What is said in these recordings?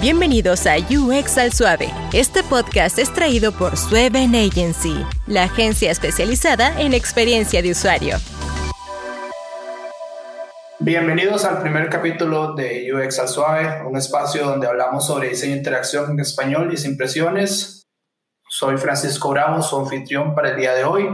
Bienvenidos a UX al Suave. Este podcast es traído por Sueven Agency, la agencia especializada en experiencia de usuario. Bienvenidos al primer capítulo de UX al Suave, un espacio donde hablamos sobre diseño e interacción en español y sin impresiones. Soy Francisco Bravo, su anfitrión para el día de hoy.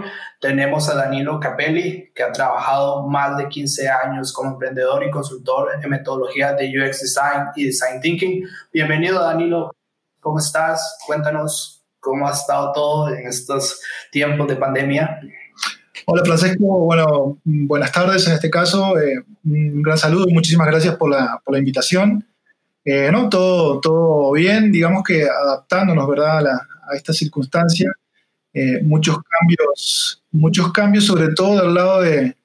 Tenemos a Danilo Capelli, que ha trabajado más de 15 años como emprendedor y consultor en metodología de UX Design y Design Thinking. Bienvenido, Danilo. ¿Cómo estás? Cuéntanos cómo ha estado todo en estos tiempos de pandemia. Hola Francisco, bueno, buenas tardes en este caso. Eh, un gran saludo y muchísimas gracias por la, por la invitación. Eh, no, todo, todo bien, digamos que adaptándonos, ¿verdad? A, la, a esta circunstancia. Eh, muchos cambios, muchos cambios, sobre todo del lado de,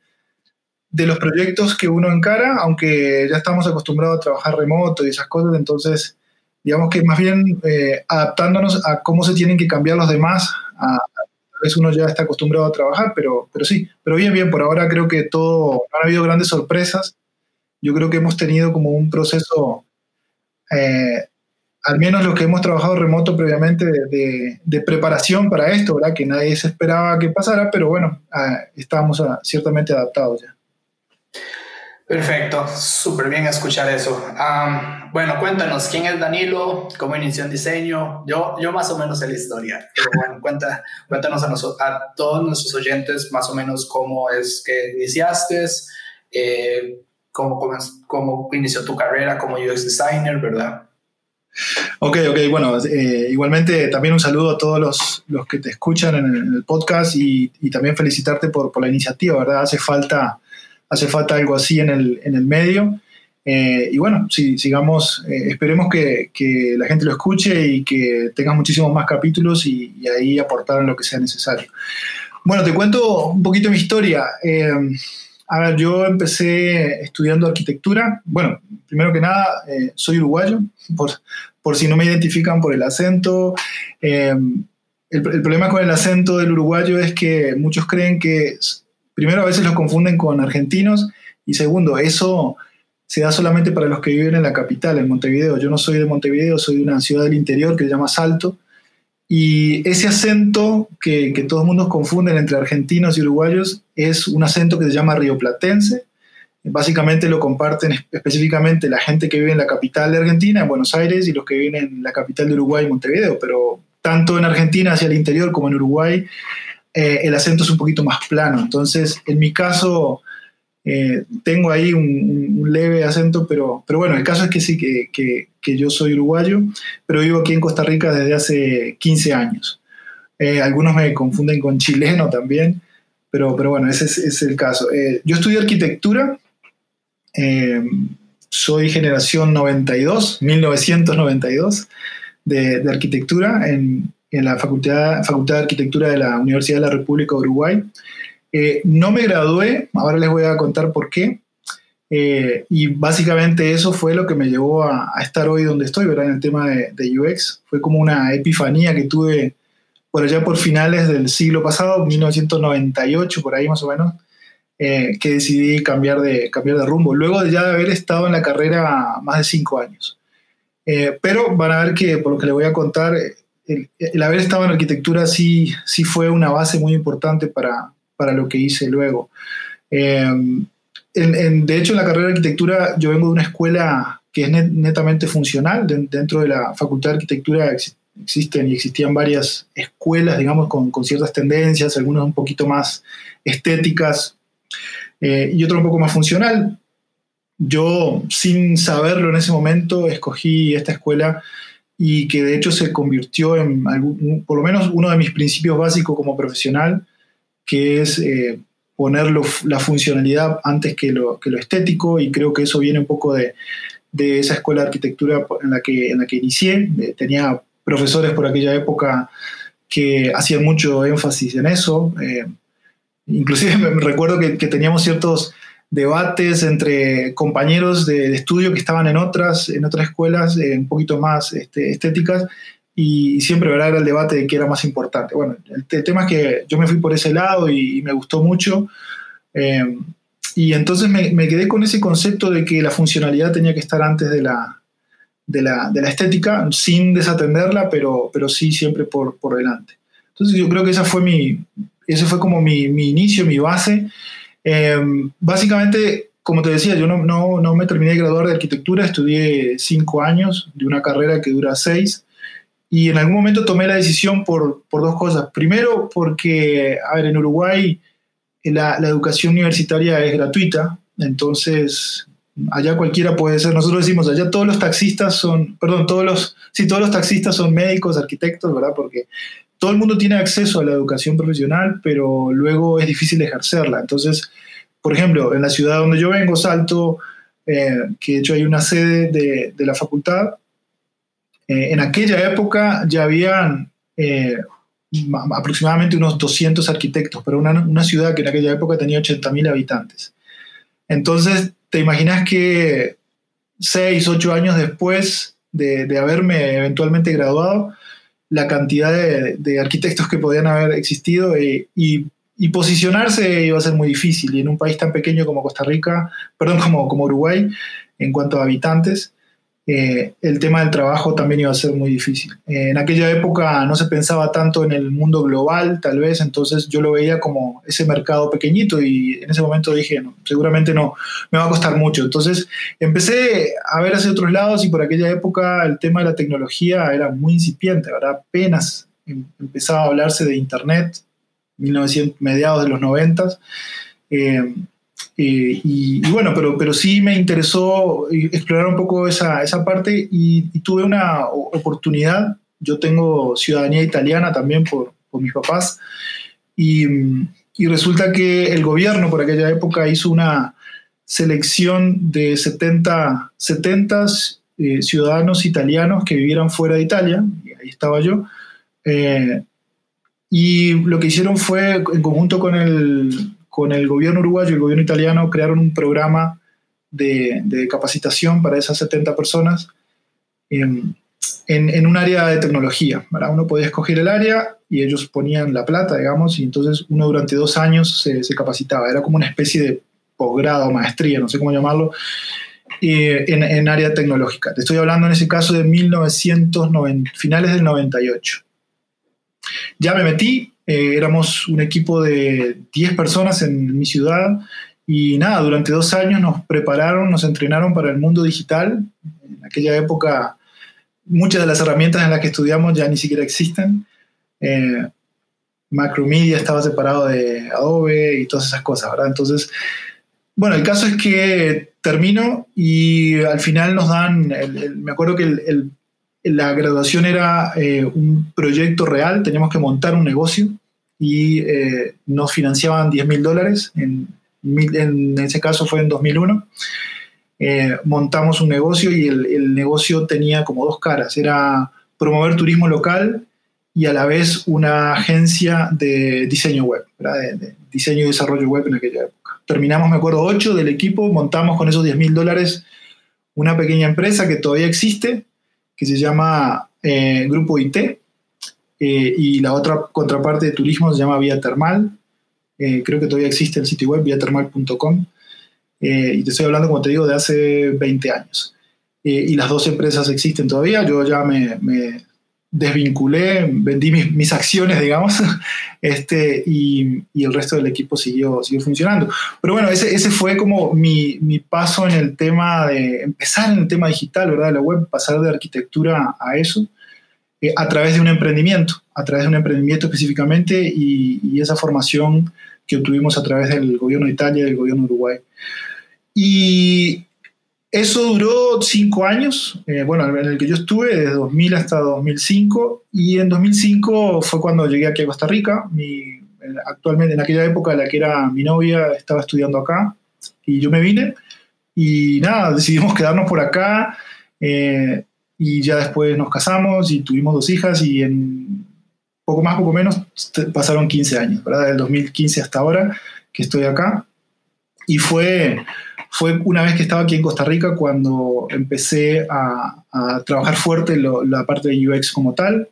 de los proyectos que uno encara, aunque ya estamos acostumbrados a trabajar remoto y esas cosas, entonces digamos que más bien eh, adaptándonos a cómo se tienen que cambiar los demás, a, a veces uno ya está acostumbrado a trabajar, pero, pero sí, pero bien, bien, por ahora creo que todo, no ha habido grandes sorpresas, yo creo que hemos tenido como un proceso eh, al menos lo que hemos trabajado remoto previamente de, preparación para esto, ¿verdad? Que nadie se esperaba que pasara, pero bueno, ah, estábamos ah, ciertamente adaptados ya. Perfecto, súper bien escuchar eso. bueno, cuéntanos, ¿quién es Danilo? ¿Cómo inició en diseño? Yo, yo más o menos sé la historia, pero bueno, cuenta, cuéntanos a, nosotros, a todos nuestros oyentes más o menos cómo es que iniciaste, eh, cómo, cómo, cómo inició tu carrera como UX designer, ¿verdad? Ok, ok, bueno, eh, igualmente también un saludo a todos los, los que te escuchan en el, podcast y, y, también felicitarte por, por, la iniciativa, ¿verdad? Hace falta, hace falta algo así en el, en el medio. Eh, y bueno, sí, sigamos, eh, esperemos que, que, la gente lo escuche y que tengas muchísimos más capítulos y, y, ahí aportar lo que sea necesario. Bueno, te cuento un poquito mi historia. A ver, yo empecé estudiando arquitectura. Bueno, primero que nada, soy uruguayo, por, por si no me identifican por el acento. Eh, el, problema con el acento del uruguayo es que muchos creen que, primero, a veces los confunden con argentinos y segundo, eso se da solamente para los que viven en la capital, en Montevideo. Yo no soy de Montevideo, soy de una ciudad del interior que se llama Salto. Y ese acento que, que todos mundos confunden entre argentinos y uruguayos es un acento que se llama rioplatense Básicamente lo comparten específicamente la gente que vive en la capital de Argentina, en Buenos Aires, y los que viven en la capital de Uruguay, Montevideo. Pero tanto en Argentina hacia el interior como en Uruguay, eh, el acento es un poquito más plano. Entonces, en mi caso, eh, tengo ahí un, leve acento, pero, pero bueno, el caso es que sí, que, que, yo soy uruguayo, pero vivo aquí en Costa Rica desde hace 15 años. Eh, algunos me confunden con chileno también, pero, pero bueno, ese es, el caso. yo estudié arquitectura eh, soy generación 92, 1992, de, de arquitectura en, en, la facultad, facultad de Arquitectura de la Universidad de la República de Uruguay. Eh, no me gradué, ahora les voy a contar por qué. Eh, y básicamente eso fue lo que me llevó a, estar hoy donde estoy, ¿verdad? En el tema de, UX. Fue como una epifanía que tuve por allá por finales del siglo pasado, 1998, por ahí más o menos, eh, que decidí cambiar de, cambiar de rumbo, luego de ya haber estado en la carrera más de cinco años. Pero van a ver que, por lo que les voy a contar, el, haber estado en arquitectura sí, sí fue una base muy importante para, para lo que hice luego. Eh, de hecho, en la carrera de arquitectura yo vengo de una escuela que es netamente funcional. dentro de la Facultad de Arquitectura existen y existían varias escuelas, digamos, con, con, ciertas tendencias, algunas un poquito más estéticas, eh, y otro un poco más funcional. Yo, sin saberlo en ese momento, escogí esta escuela y que de hecho se convirtió en, por lo menos, uno de mis principios básicos como profesional, que es eh, poner la funcionalidad antes que lo, que lo, estético y creo que eso viene un poco de, de esa escuela de arquitectura en la que, en la que inicié. Eh, tenía profesores por aquella época que hacían mucho énfasis en eso. Inclusive me recuerdo que, teníamos ciertos debates entre compañeros de, estudio que estaban en otras, en otras escuelas eh, un poquito más este, estéticas y siempre era el debate de qué era más importante. Bueno, el, tema es que yo me fui por ese lado y, me gustó mucho. Eh, y entonces me, quedé con ese concepto de que la funcionalidad tenía que estar antes de, la, de la, estética, sin desatenderla, pero, pero sí siempre por, por delante. Entonces yo creo que esa fue mi, ese fue como mi, inicio, mi base. Em, básicamente, como te decía, yo no, no, no, me terminé de graduar de arquitectura, estudié cinco años de una carrera que dura seis. Y en algún momento tomé la decisión por, por dos cosas. Primero, porque, a ver, en Uruguay la, la educación universitaria es gratuita, entonces allá cualquiera puede ser, nosotros decimos, allá todos los taxistas son, perdón, todos los, sí, todos los taxistas son médicos, arquitectos, ¿verdad? Porque todo el mundo tiene acceso a la educación profesional, pero luego es difícil ejercerla. Entonces, por ejemplo, en la ciudad donde yo vengo, Salto, eh, que de hecho hay una sede de, de la facultad, eh, en aquella época ya habían eh, aproximadamente unos 200 arquitectos, pero una, una ciudad que en aquella época tenía 80.000 habitantes. Entonces, te imaginas que seis, ocho años después de, de haberme eventualmente graduado, la cantidad de, arquitectos que podían haber existido y, y, posicionarse iba a ser muy difícil. Y en un país tan pequeño como Costa Rica, perdón, como, como Uruguay, en cuanto a habitantes, eh, el tema del trabajo también iba a ser muy difícil. Eh, en aquella época no se pensaba tanto en el mundo global, tal vez, entonces yo lo veía como ese mercado pequeñito y en ese momento dije, no, seguramente no, me va a costar mucho. Entonces empecé a ver hacia otros lados y por aquella época el tema de la tecnología era muy incipiente, ¿verdad? Apenas em, empezaba a hablarse de Internet, 1900, mediados de los 90. Eh, y, bueno, pero, pero sí me interesó explorar un poco esa, esa parte y, tuve una oportunidad. Yo tengo ciudadanía italiana también por, por mis papás y, y, resulta que el gobierno por aquella época hizo una selección de 70, 70 eh, ciudadanos italianos que vivieran fuera de Italia, y ahí estaba yo. Eh, y lo que hicieron fue, en conjunto con el, con el gobierno uruguayo y el gobierno italiano crearon un programa de, capacitación para esas 70 personas en, un área de tecnología. Uno podía escoger el área y ellos ponían la plata, digamos, y entonces uno durante dos años se, capacitaba. Era como una especie de posgrado, maestría, no sé cómo llamarlo, eh, en, área tecnológica. Te estoy hablando en ese caso de 1990, finales del 98. Ya me metí, eh, éramos un equipo de 10 personas en mi ciudad y nada, durante dos años nos prepararon, nos entrenaron para el mundo digital. En aquella época muchas de las herramientas en las que estudiamos ya ni siquiera existen. Eh, Macromedia estaba separado de Adobe y todas esas cosas, ¿verdad? Entonces, bueno, el caso es que termino y al final nos dan, me acuerdo que la graduación era eh, un proyecto real, teníamos que montar un negocio y eh, nos financiaban 10 mil dólares, en, en, ese caso fue en 2001. Eh, montamos un negocio y el, negocio tenía como dos caras, era promover turismo local y a la vez una agencia de diseño web, de, diseño y desarrollo web en aquella época. Terminamos, me acuerdo, 8 del equipo, montamos con esos 10 mil dólares una pequeña empresa que todavía existe, que se llama eh, Grupo IT, eh, y la otra contraparte de turismo se llama Vía Termal. Eh, creo que todavía existe el sitio web viatermal.com. y te estoy hablando, como te digo, de hace 20 años. y las dos empresas existen todavía. Yo ya me, me desvinculé, vendí mis, mis, acciones, digamos, este, y, y, el resto del equipo siguió, siguió funcionando. Pero bueno, ese, ese fue como mi, mi, paso en el tema de empezar en el tema digital, ¿verdad? De la web, pasar de arquitectura a eso, eh, a través de un emprendimiento, a través de un emprendimiento específicamente y, esa formación que obtuvimos a través del gobierno de Italia y del gobierno de Uruguay. Y eso duró cinco años, eh, bueno, en el que yo estuve, desde 2000 hasta 2005, y en 2005 fue cuando llegué aquí a Costa Rica. Mi, actualmente, en aquella época, la que era mi novia estaba estudiando acá, y yo me vine, y nada, decidimos quedarnos por acá, eh, y ya después nos casamos y tuvimos dos hijas, y en poco más, poco menos, pasaron 15 años, ¿verdad? Del 2015 hasta ahora que estoy acá, y fue fue una vez que estaba aquí en Costa Rica cuando empecé a, trabajar fuerte la parte de UX como tal.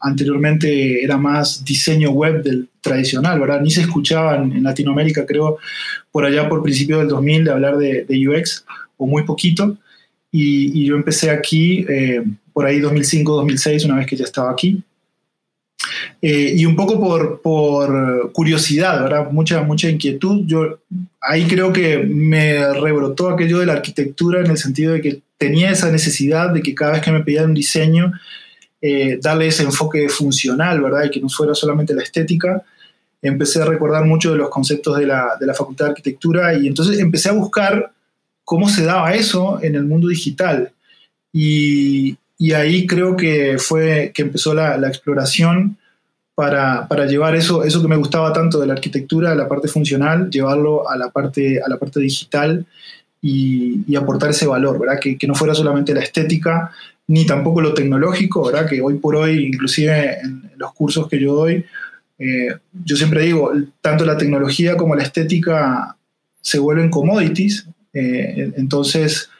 Anteriormente era más diseño web del tradicional, ¿verdad? Ni se escuchaba en, Latinoamérica, creo, por allá por principios del 2000 de hablar de, UX, o muy poquito. Y, yo empecé aquí eh, por ahí 2005-2006, una vez que ya estaba aquí. Eh, y un poco por, por, curiosidad, ¿verdad? Mucha, mucha inquietud. Yo ahí creo que me rebrotó aquello de la arquitectura en el sentido de que tenía esa necesidad de que cada vez que me pedían un diseño, eh, darle ese enfoque funcional, ¿verdad? Y que no fuera solamente la estética. Empecé a recordar mucho de los conceptos de la, de la Facultad de Arquitectura y entonces empecé a buscar cómo se daba eso en el mundo digital. Y, ahí creo que fue que empezó la, exploración para, para, llevar eso, eso que me gustaba tanto de la arquitectura, la parte funcional, llevarlo a la parte, a la parte digital y, aportar ese valor, ¿verdad? Que, que, no fuera solamente la estética, ni tampoco lo tecnológico, ¿verdad? Que hoy por hoy, inclusive en los cursos que yo doy, eh, yo siempre digo, tanto la tecnología como la estética se vuelven commodities, eh, entonces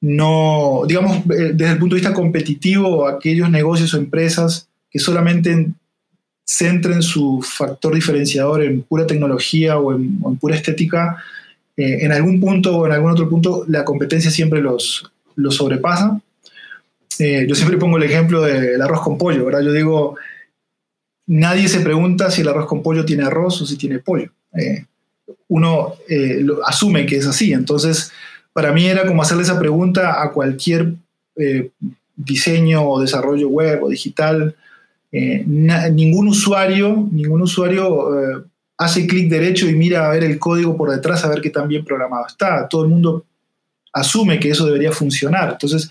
no, digamos, eh, desde el punto de vista competitivo, aquellos negocios o empresas que solamente centren su factor diferenciador en pura tecnología o en, pura estética, eh, en algún punto o en algún otro punto la competencia siempre los, los sobrepasa. Yo siempre pongo el ejemplo del arroz con pollo, ¿verdad? Yo digo, nadie se pregunta si el arroz con pollo tiene arroz o si tiene pollo. Uno asume que es así, entonces para mí era como hacerle esa pregunta a cualquier diseño o desarrollo web o digital eh, ningún usuario, ningún usuario eh, hace clic derecho y mira a ver el código por detrás a ver qué tan bien programado está. Todo el mundo asume que eso debería funcionar. Entonces,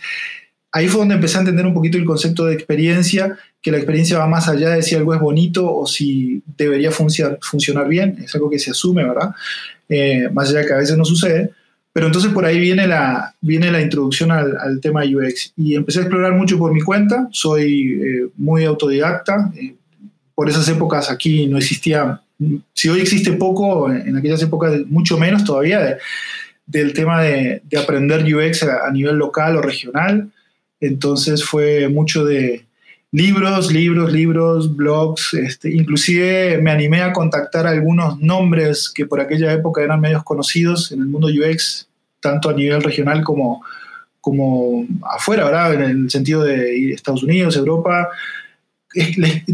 ahí fue donde empecé a entender un poquito el concepto de experiencia, que la experiencia va más allá de si algo es bonito o si debería funcionar bien. Es algo que se asume, ¿verdad? Eh, más allá de que a veces no sucede. Pero entonces por ahí viene la, viene la introducción al, tema UX y empecé a explorar mucho por mi cuenta, soy eh, muy autodidacta, eh, por esas épocas aquí no existía, si hoy existe poco, en aquellas épocas mucho menos todavía del tema de, de aprender UX a, nivel local o regional, entonces fue mucho de, libros, libros, libros, blogs, este, inclusive me animé a contactar algunos nombres que por aquella época eran medios conocidos en el mundo UX, tanto a nivel regional como, como afuera, ¿verdad? En el sentido de Estados Unidos, Europa.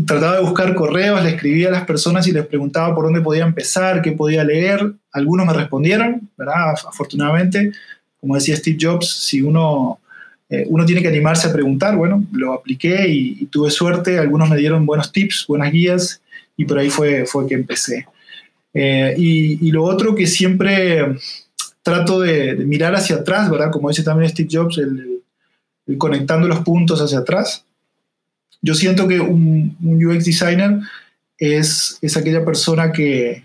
Trataba de buscar correos, le escribía a las personas y les preguntaba por dónde podía empezar, qué podía leer. Algunos me respondieron, ¿verdad? Afortunadamente, como decía Steve Jobs, si uno eh, uno tiene que animarse a preguntar. Bueno, lo apliqué y, tuve suerte. Algunos me dieron buenos tips, buenas guías y por ahí fue, fue que empecé. Eh, y, lo otro que siempre trato de, mirar hacia atrás, ¿verdad? Como dice también Steve Jobs, el, conectando los puntos hacia atrás. Yo siento que un, un UX designer es, es aquella persona que,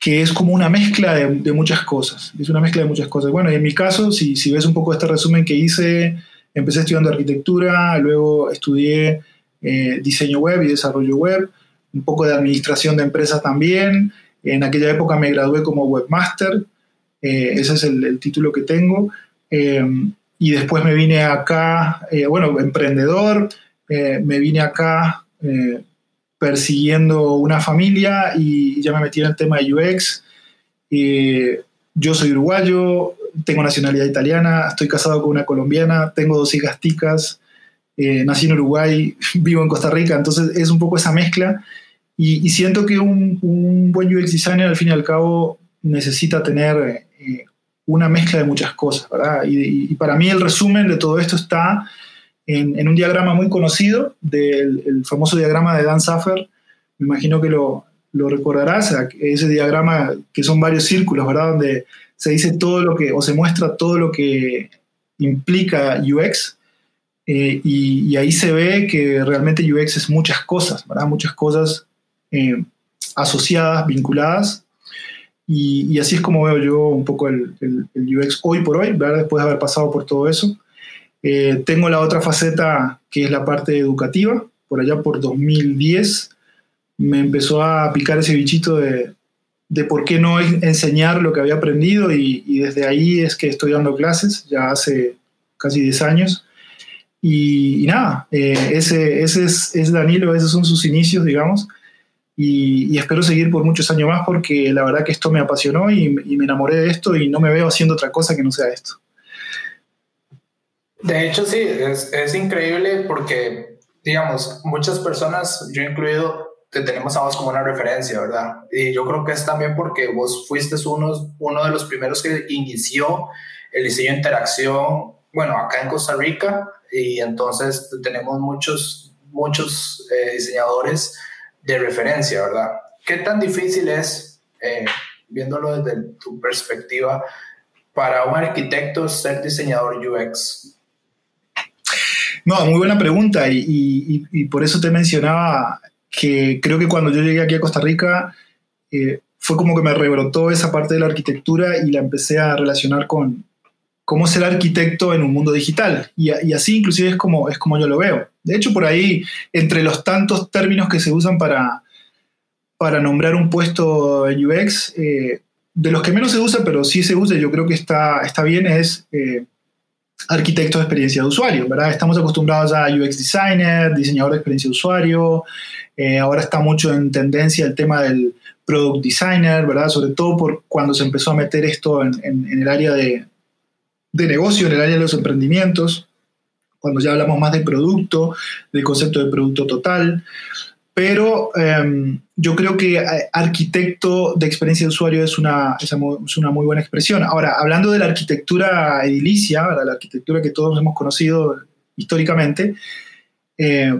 que es como una mezcla de, muchas cosas. Es una mezcla de muchas cosas. Bueno, en mi caso, si, si ves un poco este resumen que hice, empecé estudiando arquitectura, luego estudié eh, diseño web y desarrollo web, un poco de administración de empresas también. En aquella época me gradué como webmaster, eh, ese es el, título que tengo. Eh, y después me vine acá, bueno, emprendedor, me vine acá persiguiendo una familia y ya me metí en el tema de UX. yo soy uruguayo, tengo nacionalidad italiana, estoy casado con una colombiana, tengo dos hijas ticas, eh, nací en Uruguay, vivo en Costa Rica, entonces es un poco esa mezcla. Y, siento que un, buen UX designer al fin y al cabo necesita tener eh, una mezcla de muchas cosas, ¿verdad? Y, y, para mí el resumen de todo esto está en, un diagrama muy conocido del famoso diagrama de Dan Saffer. Me imagino que lo, lo recordarás, ese diagrama que son varios círculos, ¿verdad? Donde se dice todo lo que, o se muestra todo lo que implica UX. Eh, y, ahí se ve que realmente UX es muchas cosas, ¿verdad? Muchas cosas eh, asociadas, vinculadas. Y, así es como veo yo un poco el, el, el UX hoy por hoy, ¿verdad? Después de haber pasado por todo eso. Eh, tengo la otra faceta que es la parte educativa. Por allá por 2010 me empezó a picar ese bichito de, de por qué no enseñar lo que había aprendido y, desde ahí es que estoy dando clases, ya hace casi 10 años. Y, nada, eh, ese, ese es, Danilo, esos son sus inicios, digamos. Y, espero seguir por muchos años más porque la verdad que esto me apasionó y me enamoré de esto y no me veo haciendo otra cosa que no sea esto. De hecho, sí, es, es increíble porque, digamos, muchas personas, yo incluido, te tenemos a vos como una referencia, ¿verdad? Y yo creo que es también porque vos fuiste uno, uno de los primeros que inició el diseño de interacción, bueno, acá en Costa Rica, y entonces tenemos muchos, muchos eh, diseñadores de referencia, ¿verdad? ¿Qué tan difícil es, eh, viéndolo desde tu perspectiva, para un arquitecto ser diseñador UX? No, muy buena pregunta y, por eso te mencionaba que creo que cuando yo llegué aquí a Costa Rica eh, fue como que me rebrotó esa parte de la arquitectura y la empecé a relacionar con cómo ser arquitecto en un mundo digital. Y, así inclusive es como, es como yo lo veo. De hecho, por ahí, entre los tantos términos que se usan para, para nombrar un puesto en UX, eh, de los que menos se usa, pero sí se usa, yo creo que está, está bien, es eh, arquitecto de experiencia de usuario, ¿verdad? Estamos acostumbrados a UX designer, diseñador de experiencia de usuario, eh, ahora está mucho en tendencia el tema del product designer, ¿verdad? Sobre todo por cuando se empezó a meter esto en, el área de, de, negocio, en el área de los emprendimientos, cuando ya hablamos más de producto, del concepto de producto total pero em, yo creo que eh, arquitecto de experiencia de usuario es una, es una muy buena expresión. Ahora, hablando de la arquitectura edilicia, la arquitectura que todos hemos conocido históricamente, eh,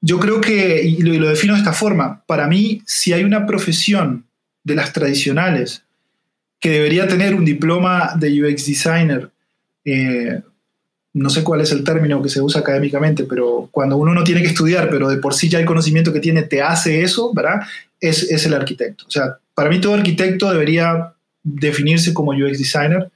yo creo que, y lo, defino de esta forma, para mí, si hay una profesión de las tradicionales que debería tener un diploma de UX designer, eh, no sé cuál es el término que se usa académicamente, pero cuando uno no tiene que estudiar, pero de por sí ya el conocimiento que tiene te hace eso, ¿verdad? Es, es el arquitecto. O sea, para mí todo arquitecto debería definirse como UX designer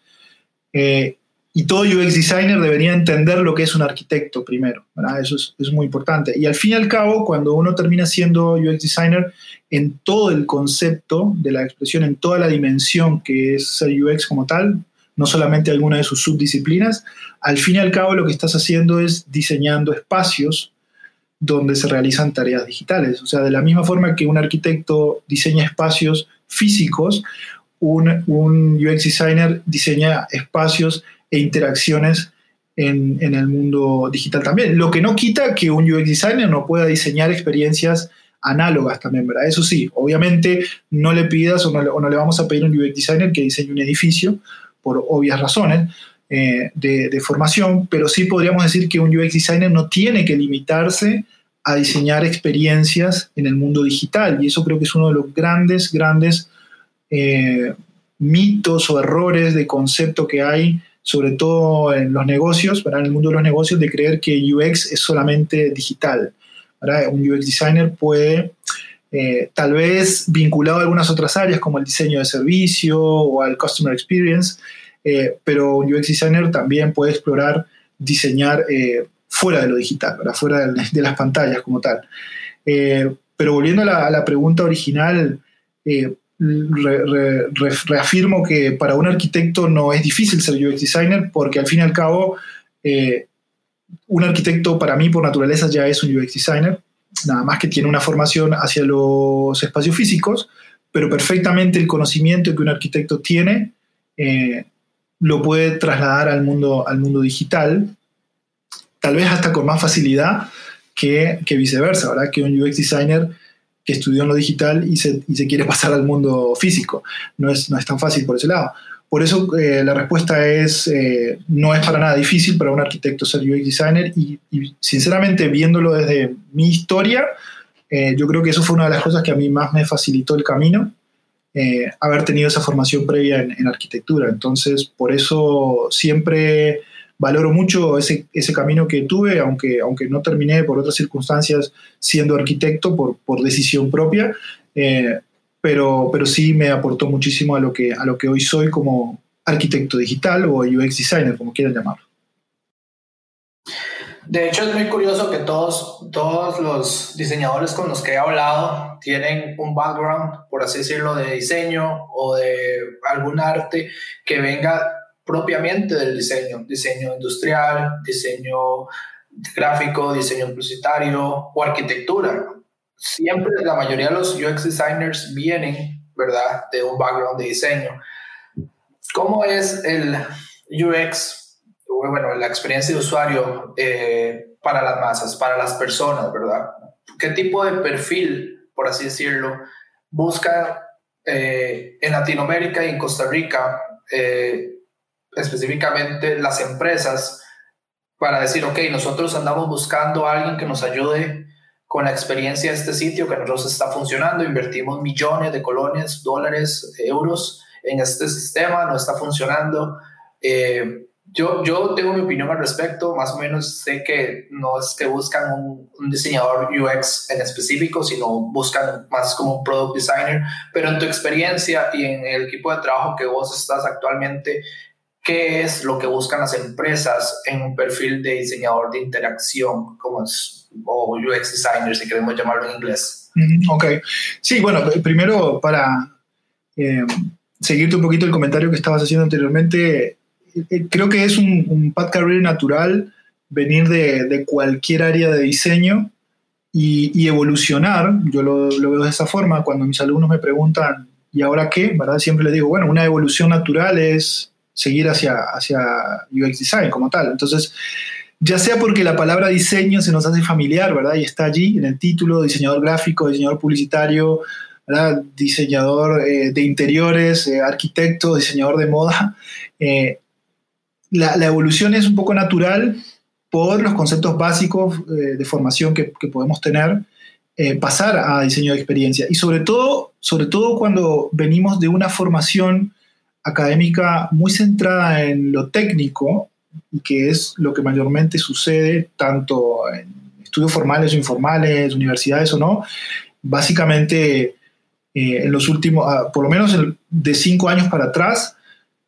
eh, y todo UX designer debería entender lo que es un arquitecto primero, ¿verdad? Eso es, es muy importante. Y al fin y al cabo, cuando uno termina siendo UX designer, en todo el concepto de la expresión, en toda la dimensión que es ser UX como tal, no solamente alguna de sus subdisciplinas, al fin y al cabo lo que estás haciendo es diseñando espacios donde se realizan tareas digitales. O sea, de la misma forma que un arquitecto diseña espacios físicos, un, UX designer diseña espacios e interacciones en, el mundo digital también. Lo que no quita que un UX designer no pueda diseñar experiencias análogas también, ¿verdad? Eso sí, obviamente no le pidas o no, o no le vamos a pedir a un UX designer que diseñe un edificio, por obvias razones eh, de, formación, pero sí podríamos decir que un UX designer no tiene que limitarse a diseñar experiencias en el mundo digital. Y eso creo que es uno de los grandes, grandes eh, mitos o errores de concepto que hay, sobre todo en los negocios, en el mundo de los negocios, de creer que UX es solamente digital. Un UX designer puede eh, tal vez vinculado a algunas otras áreas como el diseño de servicio o al customer experience, eh, pero un UX designer también puede explorar diseñar eh, fuera de lo digital, fuera de, las pantallas como tal. pero volviendo a la, pregunta original, reafirmo que para un arquitecto no es difícil ser UX designer porque al fin y al cabo un arquitecto para mí por naturaleza ya es un UX designer nada más que tiene una formación hacia los espacios físicos, pero perfectamente el conocimiento que un arquitecto tiene eh, lo puede trasladar al mundo, al mundo digital, tal vez hasta con más facilidad que, viceversa, ¿verdad? Que un UX designer que estudió en lo digital y se, quiere pasar al mundo físico. No es, no es tan fácil por ese lado. Por eso eh, la respuesta es, eh, no es para nada difícil para un arquitecto ser UX designer y, sinceramente viéndolo desde mi historia, eh, yo creo que eso fue una de las cosas que a mí más me facilitó el camino, haber tenido esa formación previa en, arquitectura. Entonces, por eso siempre valoro mucho ese, ese, camino que tuve, aunque, aunque no terminé por otras circunstancias siendo arquitecto por, por decisión propia pero, pero sí me aportó muchísimo a lo, que, a lo que hoy soy como arquitecto digital o UX designer, como quieran llamarlo. De hecho, es muy curioso que todos, todos los diseñadores con los que he hablado tienen un background, por así decirlo, de diseño o de algún arte que venga propiamente del diseño, diseño industrial, diseño gráfico, diseño publicitario o arquitectura siempre la mayoría de los UX designers vienen, ¿verdad?, de un background de diseño. ¿Cómo es el UX bueno, la experiencia de usuario eh, para las masas, para las personas, ¿verdad? ¿Qué tipo de perfil, por así decirlo, busca eh, en Latinoamérica y en Costa Rica, eh, específicamente las empresas, para decir, ok, nosotros andamos buscando a alguien que nos ayude con la experiencia de este sitio que nosotros está funcionando, invertimos millones de colones, dólares, euros en este sistema, no está funcionando. Eh, yo, yo tengo mi opinión al respecto, más o menos sé que no es que buscan un, un, diseñador UX en específico, sino buscan más como un product designer, pero en tu experiencia y en el equipo de trabajo que vos estás actualmente, ¿qué es lo que buscan las empresas en un perfil de diseñador de interacción? Como es o UX designer, si queremos llamarlo en inglés. Ok. Sí, bueno, primero para eh, seguirte un poquito el comentario que estabas haciendo anteriormente, eh, creo que es un, un path career natural venir de, de, cualquier área de diseño y, y evolucionar. Yo lo, lo, veo de esa forma. Cuando mis alumnos me preguntan, ¿y ahora qué? ¿verdad? Siempre les digo, bueno, una evolución natural es seguir hacia, hacia UX design como tal. Entonces, ya sea porque la palabra diseño se nos hace familiar, ¿verdad? Y está allí en el título, diseñador gráfico, diseñador publicitario, diseñador eh, de interiores, eh, arquitecto, diseñador de moda. Eh, la, evolución es un poco natural por los conceptos básicos de formación que, que podemos tener, pasar a diseño de experiencia. Y sobre todo, sobre todo cuando venimos de una formación académica muy centrada en lo técnico, y que es lo que mayormente sucede tanto en estudios formales o informales, universidades o no, básicamente eh, en los últimos, ah, por lo menos de cinco años para atrás,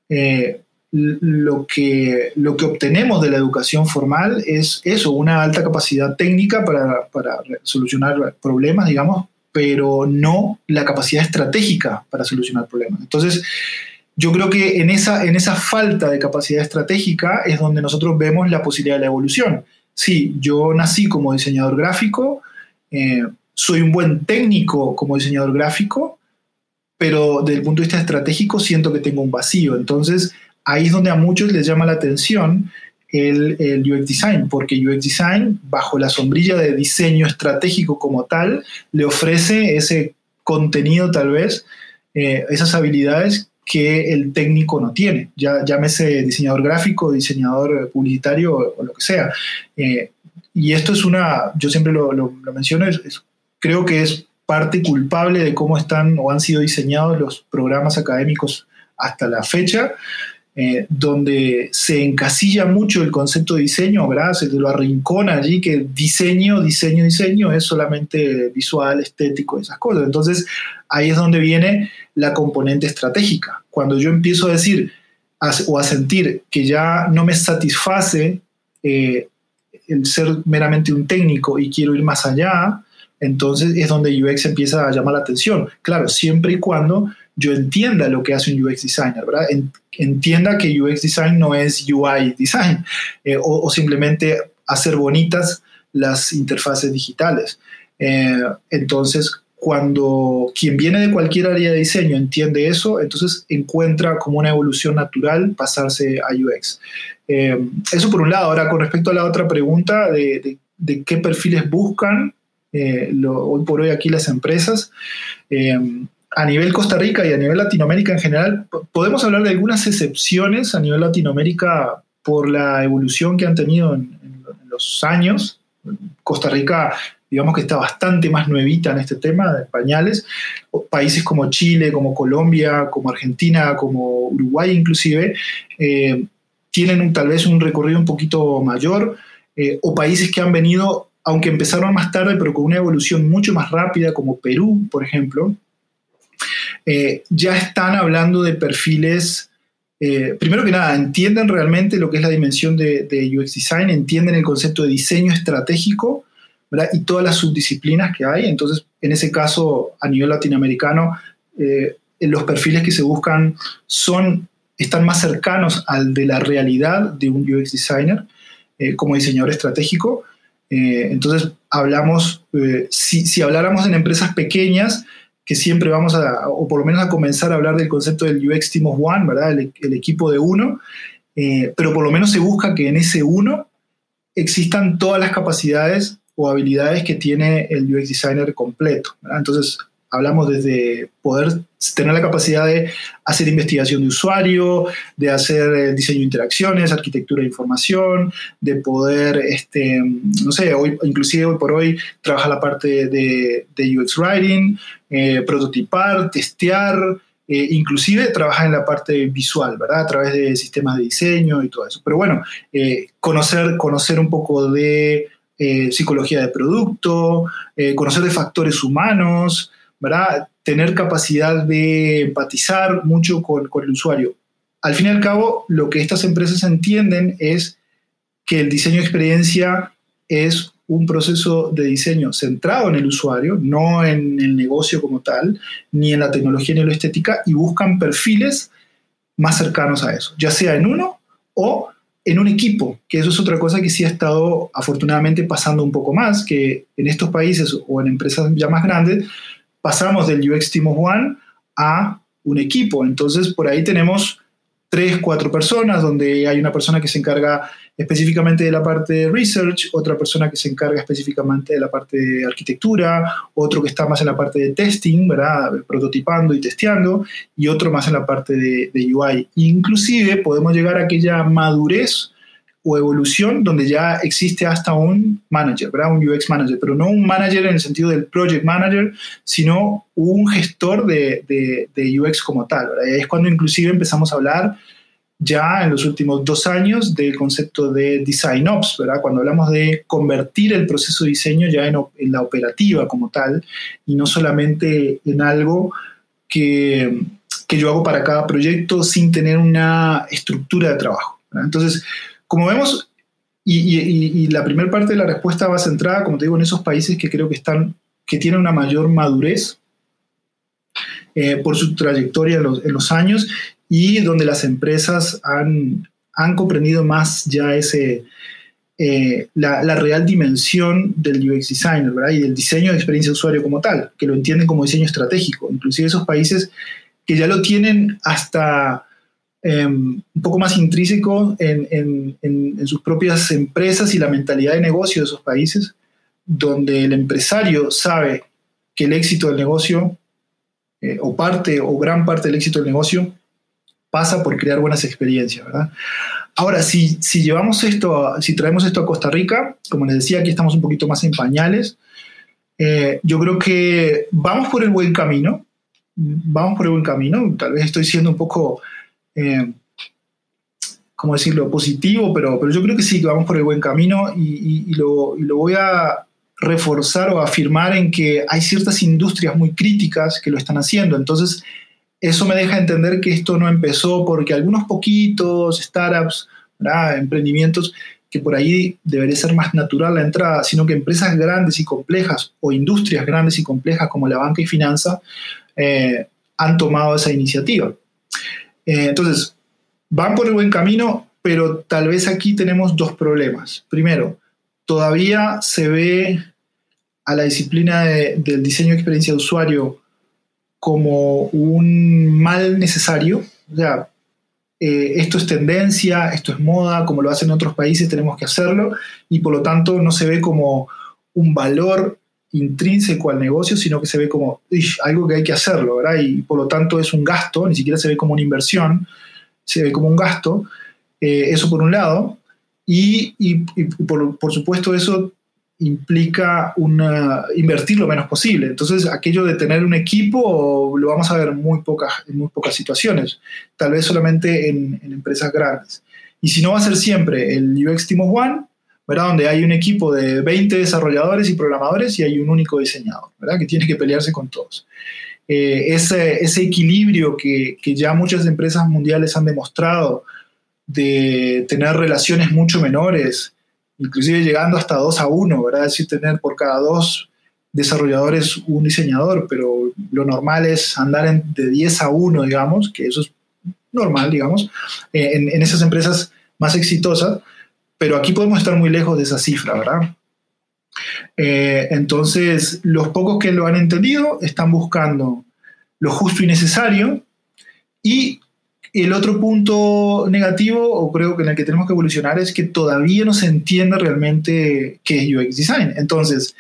eh, lo, que, lo que obtenemos de la educación formal es eso, una alta capacidad técnica para, para solucionar problemas, digamos, pero no la capacidad estratégica para solucionar problemas. Entonces, yo creo que en esa, en esa falta de capacidad estratégica es donde nosotros vemos la posibilidad de la evolución. Sí, yo nací como diseñador gráfico, eh, soy un buen técnico como diseñador gráfico, pero desde el punto de vista estratégico siento que tengo un vacío. Entonces, ahí es donde a muchos les llama la atención el, UX Design, porque UX Design, bajo la sombrilla de diseño estratégico como tal, le ofrece ese contenido tal vez, eh, esas habilidades que el técnico no tiene, ya llámese diseñador gráfico, diseñador publicitario o, lo que sea. Eh, y esto es una, yo siempre lo, lo, lo menciono, es, es, creo que es parte culpable de cómo están o han sido diseñados los programas académicos hasta la fecha, eh, donde se encasilla mucho el concepto de diseño, ¿verdad? Se lo arrincona allí que diseño, diseño, diseño es solamente visual, estético, esas cosas. Entonces, ahí es donde viene la componente estratégica. Cuando yo empiezo a decir o a sentir que ya no me satisface eh, el ser meramente un técnico y quiero ir más allá, entonces es donde UX empieza a llamar la atención. Claro, siempre y cuando yo entienda lo que hace un UX designer, ¿verdad? Entienda que UX design no es UI design eh, o, simplemente hacer bonitas las interfaces digitales. Eh, entonces, cuando quien viene de cualquier área de diseño entiende eso, entonces encuentra como una evolución natural pasarse a UX. Eh, eso por un lado. Ahora, con respecto a la otra pregunta de, qué perfiles buscan eh, hoy por hoy aquí las empresas, eh, a nivel Costa Rica y a nivel Latinoamérica en general, podemos hablar de algunas excepciones a nivel Latinoamérica por la evolución que han tenido en, en, los años. Costa Rica, digamos que está bastante más nuevita en este tema de pañales. Países como Chile, como Colombia, como Argentina, como Uruguay inclusive, eh, tienen tal vez un recorrido un poquito mayor, eh, o países que han venido, aunque empezaron más tarde, pero con una evolución mucho más rápida, como Perú, por ejemplo, eh, ya están hablando de perfiles, primero que nada, entienden realmente lo que es la dimensión de, UX Design, entienden el concepto de diseño estratégico ¿verdad? y todas las subdisciplinas que hay. Entonces, en ese caso, a nivel latinoamericano, eh, los perfiles que se buscan son, están más cercanos al de la realidad de un UX Designer eh, como diseñador estratégico. entonces, hablamos, si, si habláramos en empresas pequeñas, que siempre vamos a, o por lo menos a comenzar a hablar del concepto del UX Team of One, ¿verdad? El, el equipo de uno. eh, pero por lo menos se busca que en ese uno existan todas las capacidades o habilidades que tiene el UX designer completo. Entonces, hablamos desde poder tener la capacidad de hacer investigación de usuario, de hacer eh, diseño de interacciones, arquitectura de información, de poder, este, no sé, hoy, inclusive hoy por hoy trabaja la parte de, UX Writing, eh, prototipar, testear, eh, inclusive trabaja en la parte visual, ¿verdad? A través de sistemas de diseño y todo eso. Pero bueno, conocer, conocer un poco de psicología de producto, conocer de factores humanos, ¿verdad? Tener capacidad de empatizar mucho con, el usuario. Al fin y al cabo, lo que estas empresas entienden es que el diseño de experiencia es un proceso de diseño centrado en el usuario, no en el negocio como tal, ni en la tecnología ni en la estética, y buscan perfiles más cercanos a eso, ya sea en uno o en un equipo, que eso es otra cosa que sí ha estado afortunadamente pasando un poco más, que en estos países o en empresas ya más grandes, pasamos del UX Team of One a un equipo. Entonces, por ahí tenemos tres, cuatro personas, donde hay una persona que se encarga específicamente de la parte de research, otra persona que se encarga específicamente de la parte de arquitectura, otro que está más en la parte de testing, ¿verdad? Prototipando y testeando, y otro más en la parte de, de UI. Inclusive podemos llegar a aquella madurez o evolución donde ya existe hasta un manager, ¿verdad? Un UX manager, pero no un manager en el sentido del project manager, sino un gestor de, de, UX como tal, es cuando inclusive empezamos a hablar ya en los últimos dos años del concepto de design ops, ¿verdad? Cuando hablamos de convertir el proceso de diseño ya en, en la operativa como tal y no solamente en algo que, que yo hago para cada proyecto sin tener una estructura de trabajo. Entonces, como vemos, y, la primera parte de la respuesta va centrada, como te digo, en esos países que creo que están, que tienen una mayor madurez eh, por su trayectoria en los, años y donde las empresas han, comprendido más ya ese, eh, la, la, real dimensión del UX designer ¿verdad? y del diseño de experiencia de usuario como tal, que lo entienden como diseño estratégico. Inclusive esos países que ya lo tienen hasta Em, un poco más intrínseco en, sus propias empresas y la mentalidad de negocio de esos países, donde el empresario sabe que el éxito del negocio, eh, o parte o gran parte del éxito del negocio, pasa por crear buenas experiencias, ¿verdad? Ahora, si, si llevamos esto, si traemos esto a Costa Rica, como les decía, aquí estamos un poquito más en pañales, eh, yo creo que vamos por el buen camino, vamos por el buen camino, tal vez estoy siendo un poco eh, ¿cómo decirlo?, positivo, pero, pero yo creo que sí, que vamos por el buen camino y, lo, voy a reforzar o afirmar en que hay ciertas industrias muy críticas que lo están haciendo. Entonces, eso me deja entender que esto no empezó porque algunos poquitos startups, emprendimientos, que por ahí debería ser más natural la entrada, sino que empresas grandes y complejas o industrias grandes y complejas como la banca y finanza eh, han tomado esa iniciativa. Eh, entonces, van por el buen camino, pero tal vez aquí tenemos dos problemas. Primero, todavía se ve a la disciplina del diseño de experiencia de usuario como un mal necesario. O sea, eh, esto es tendencia, esto es moda, como lo hacen en otros países, tenemos que hacerlo, y por lo tanto no se ve como un valor intrínseco al negocio, sino que se ve como algo que hay que hacerlo, ¿verdad? Y por lo tanto es un gasto, ni siquiera se ve como una inversión, se ve como un gasto. Eh, eso por un lado. Y, por, supuesto eso implica invertir lo menos posible. Entonces, aquello de tener un equipo lo vamos a ver muy pocas, en muy pocas situaciones, tal vez solamente en, en empresas grandes. Y si no va a ser siempre el UX Team of One, ¿verdad? Donde hay un equipo de 20 desarrolladores y programadores y hay un único diseñador, ¿verdad? Que tiene que pelearse con todos. Eh, ese, ese, equilibrio que, que, ya muchas empresas mundiales han demostrado de tener relaciones mucho menores, inclusive llegando hasta 2 a 1, ¿verdad? Es decir, tener por cada dos desarrolladores un diseñador, pero lo normal es andar en, de 10 a 1, digamos, que eso es normal, digamos, eh, en, en esas empresas más exitosas pero aquí podemos estar muy lejos de esa cifra, ¿verdad? Eh, entonces, los pocos que lo han entendido están buscando lo justo y necesario y El otro punto negativo, o creo que en el que tenemos que evolucionar, es que todavía no se entiende realmente qué es UX Design. Entonces,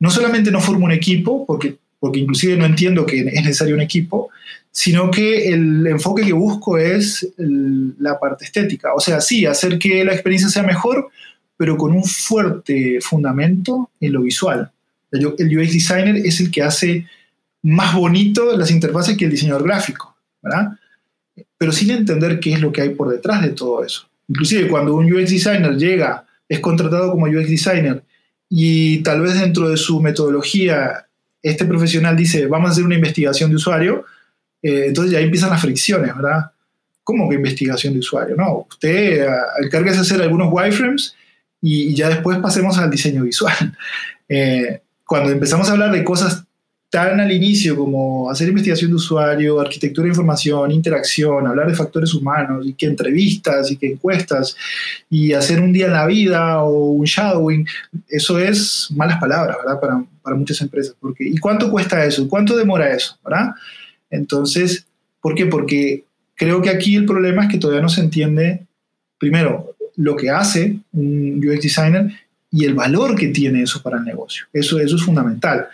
no solamente no formo un equipo, porque, porque inclusive no entiendo que es necesario un equipo, sino que el enfoque que busco es la parte estética. O sea, sí, hacer que la experiencia sea mejor, pero con un fuerte fundamento en lo visual. El UX designer es el que hace más bonito las interfaces que el diseñador gráfico, ¿verdad? Pero sin entender qué es lo que hay por detrás de todo eso. Inclusive cuando un UX designer llega, es contratado como UX designer y tal vez dentro de su metodología este profesional dice, vamos a hacer una investigación de usuario, eh, entonces ya empiezan las fricciones, ¿verdad? ¿Cómo que investigación de usuario? No, usted uh, de hacer algunos wireframes y, ya después pasemos al diseño visual. Eh, cuando empezamos a hablar de cosas tan al inicio como hacer investigación de usuario, arquitectura de información, interacción, hablar de factores humanos y que entrevistas y que encuestas y hacer un día en la vida o un shadowing, eso es malas palabras, ¿verdad? Para, muchas empresas. Porque, ¿Y cuánto cuesta eso? ¿Cuánto demora eso? ¿verdad? Entonces, ¿por qué? Porque creo que aquí el problema es que todavía no se entiende, primero, lo que hace un UX designer y el valor que tiene eso para el negocio. Eso, eso es fundamental.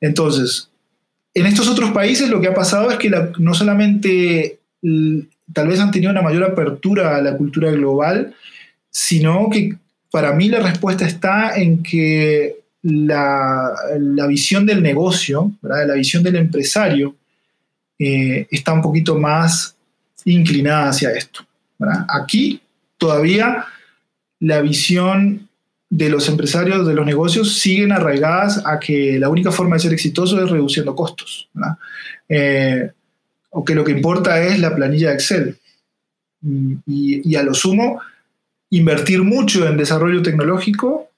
Entonces, en estos otros países lo que ha pasado es que no solamente tal vez han tenido una mayor apertura a la cultura global, sino que para mí la respuesta está en que la, visión del negocio, la visión del empresario, eh, está un poquito más inclinada hacia esto. Aquí todavía la visión de los empresarios de los negocios siguen arraigadas a que la única forma de ser exitoso es reduciendo costos. Eh, o que lo que importa es la planilla de Excel. Y, a lo sumo, invertir mucho en desarrollo tecnológico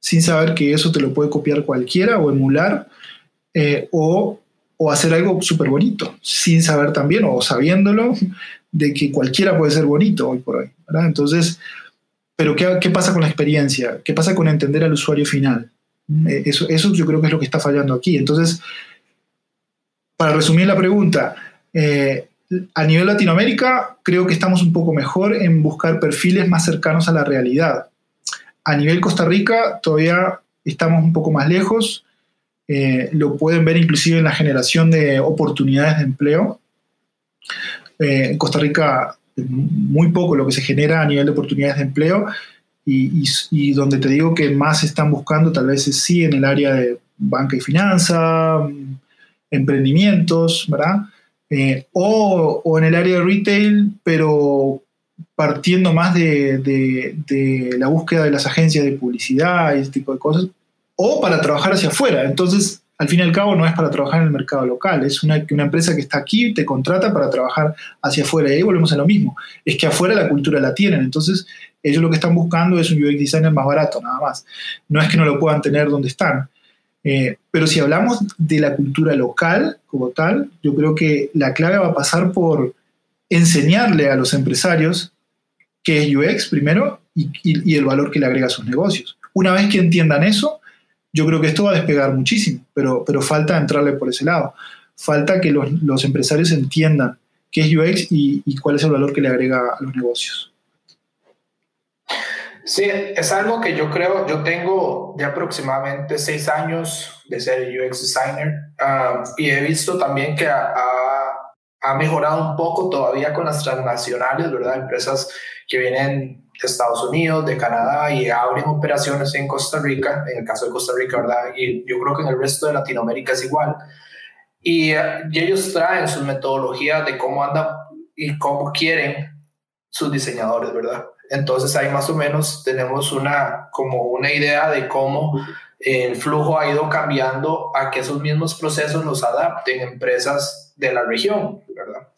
sin saber que eso te lo puede copiar cualquiera o emular, eh, o, o, hacer algo súper bonito, sin saber también, o sabiéndolo, de que cualquiera puede ser bonito hoy por hoy. Entonces, pero ¿qué, pasa con la experiencia? ¿Qué pasa con entender al usuario final? Eh, eso, eso yo creo que es lo que está fallando aquí. Entonces, para resumir la pregunta, eh, a nivel Latinoamérica creo que estamos un poco mejor en buscar perfiles más cercanos a la realidad. A nivel Costa Rica todavía estamos un poco más lejos. Eh, lo pueden ver inclusive en la generación de oportunidades de empleo. en Costa Rica muy poco lo que se genera a nivel de oportunidades de empleo y, donde te digo que más están buscando tal vez es sí en el área de banca y finanza, emprendimientos, ¿verdad? Eh, o, en el área de retail, pero partiendo más de, de, la búsqueda de las agencias de publicidad y ese tipo de cosas, o para trabajar hacia afuera. Entonces, al fin y al cabo no es para trabajar en el mercado local, es una, una empresa que está aquí, te contrata para trabajar hacia afuera. Y ahí volvemos a lo mismo, es que afuera la cultura la tienen, entonces ellos lo que están buscando es un UX designer más barato, nada más. No es que no lo puedan tener donde están. Eh, pero si hablamos de la cultura local como tal, yo creo que la clave va a pasar por enseñarle a los empresarios qué es UX primero y, y el valor que le agrega a sus negocios. Una vez que entiendan eso, yo creo que esto va a despegar muchísimo, pero, pero falta entrarle por ese lado. Falta que los, empresarios entiendan qué es UX y, cuál es el valor que le agrega a los negocios. Sí, es algo que yo creo, yo tengo de aproximadamente seis años de ser UX designer ah, y he visto también que ha, ha, mejorado un poco todavía con las transnacionales, ¿verdad? Empresas que vienen de Estados Unidos, de Canadá y abren operaciones en Costa Rica, en el caso de Costa Rica, ¿verdad? Y yo creo que en el resto de Latinoamérica es igual. Y, ellos traen sus metodologías de cómo andan y cómo quieren sus diseñadores, ¿verdad? Entonces ahí más o menos tenemos una, como una idea de cómo el flujo ha ido cambiando a que esos mismos procesos los adapten empresas de la región, ¿verdad?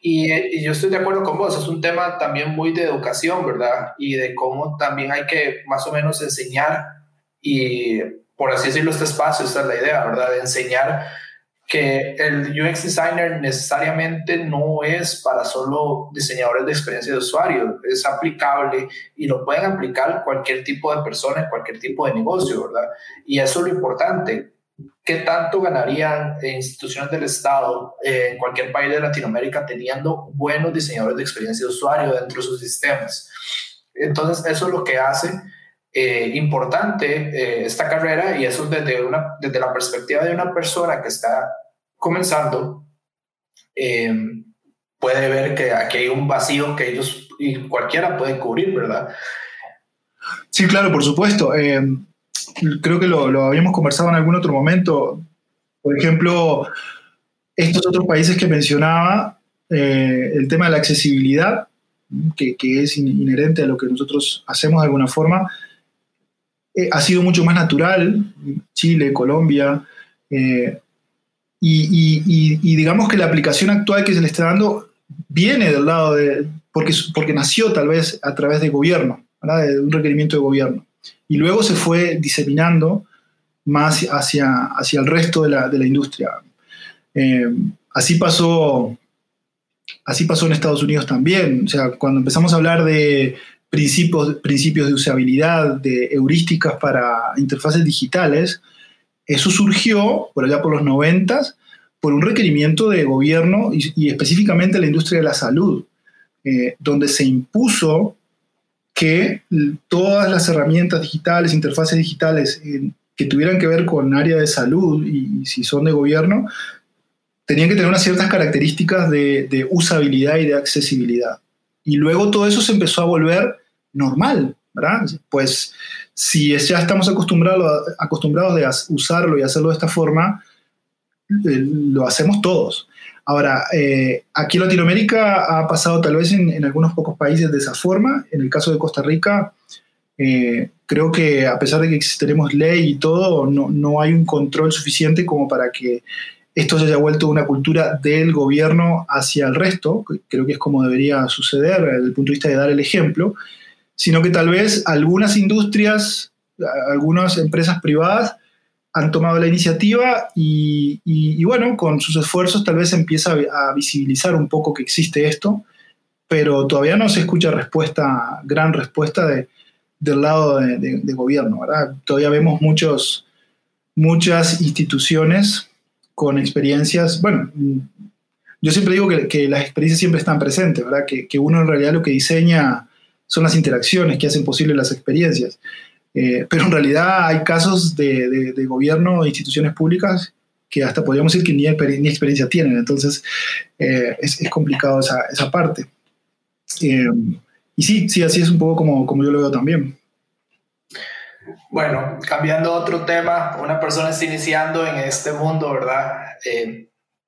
Y, yo estoy de acuerdo con vos, es un tema también muy de educación, ¿verdad? Y de cómo también hay que más o menos enseñar y, por así decirlo, este espacio, esta es la idea, ¿verdad? De enseñar que el UX designer necesariamente no es para solo diseñadores de experiencia de usuario, es aplicable y lo pueden aplicar cualquier tipo de persona cualquier tipo de negocio, ¿verdad? Y eso es lo importante, ¿qué tanto ganarían instituciones del Estado en cualquier país de Latinoamérica teniendo buenos diseñadores de experiencia de usuario dentro de sus sistemas? Entonces, eso es lo que hace eh, importante eh, esta carrera y eso desde, una, desde la perspectiva de una persona que está comenzando, eh, puede ver que aquí hay un vacío que ellos y cualquiera puede cubrir, ¿verdad? Sí, claro, por supuesto. creo que lo, lo, habíamos conversado en algún otro momento. Por ejemplo, estos otros países que mencionaba, el tema de la accesibilidad, que, que, es inherente a lo que nosotros hacemos de alguna forma, eh, ha sido mucho más natural, Chile, Colombia, eh, y, digamos que la aplicación actual que se le está dando viene del lado de, porque, porque nació tal vez a través de gobierno, de un requerimiento de gobierno, y luego se fue diseminando más hacia, hacia el resto de la, de la industria. Eh, así pasó así pasó en Estados Unidos también. O sea, cuando empezamos a hablar de principios, principios de usabilidad, de heurísticas para interfaces digitales, eso surgió por allá por los 90 por un requerimiento de gobierno y, específicamente la industria de la salud, eh, donde se impuso que todas las herramientas digitales, interfaces digitales eh, que tuvieran que ver con área de salud y, si son de gobierno, tenían que tener unas ciertas características de, de, usabilidad y de accesibilidad. Y luego todo eso se empezó a volver normal, ¿verdad? Pues si ya estamos acostumbrados, acostumbrados de usarlo y hacerlo de esta forma, eh, lo hacemos todos. Ahora, eh, aquí en Latinoamérica ha pasado tal vez en, algunos pocos países de esa forma. En el caso de Costa Rica, eh, creo que a pesar de que tenemos ley y todo, no, no, hay un control suficiente como para que esto se haya vuelto una cultura del gobierno hacia el resto. Creo que es como debería suceder desde el punto de vista de dar el ejemplo sino que tal vez algunas industrias, algunas empresas privadas han tomado la iniciativa y, bueno, con sus esfuerzos tal vez empieza a visibilizar un poco que existe esto, pero todavía no se escucha respuesta, gran respuesta de, del lado de, gobierno, ¿verdad? Todavía vemos muchos, muchas instituciones con experiencias, bueno, yo siempre digo que, las experiencias siempre están presentes, ¿verdad? Que uno en realidad lo que diseña son las interacciones que hacen posible las experiencias. Eh, pero en realidad hay casos de, gobierno e instituciones públicas que hasta podríamos decir que ni, experiencia tienen. Entonces eh, es, complicado esa, esa parte. Eh, y sí, sí, así es un poco como, como yo lo veo también. Bueno, cambiando a otro tema, una persona está iniciando en este mundo, ¿verdad?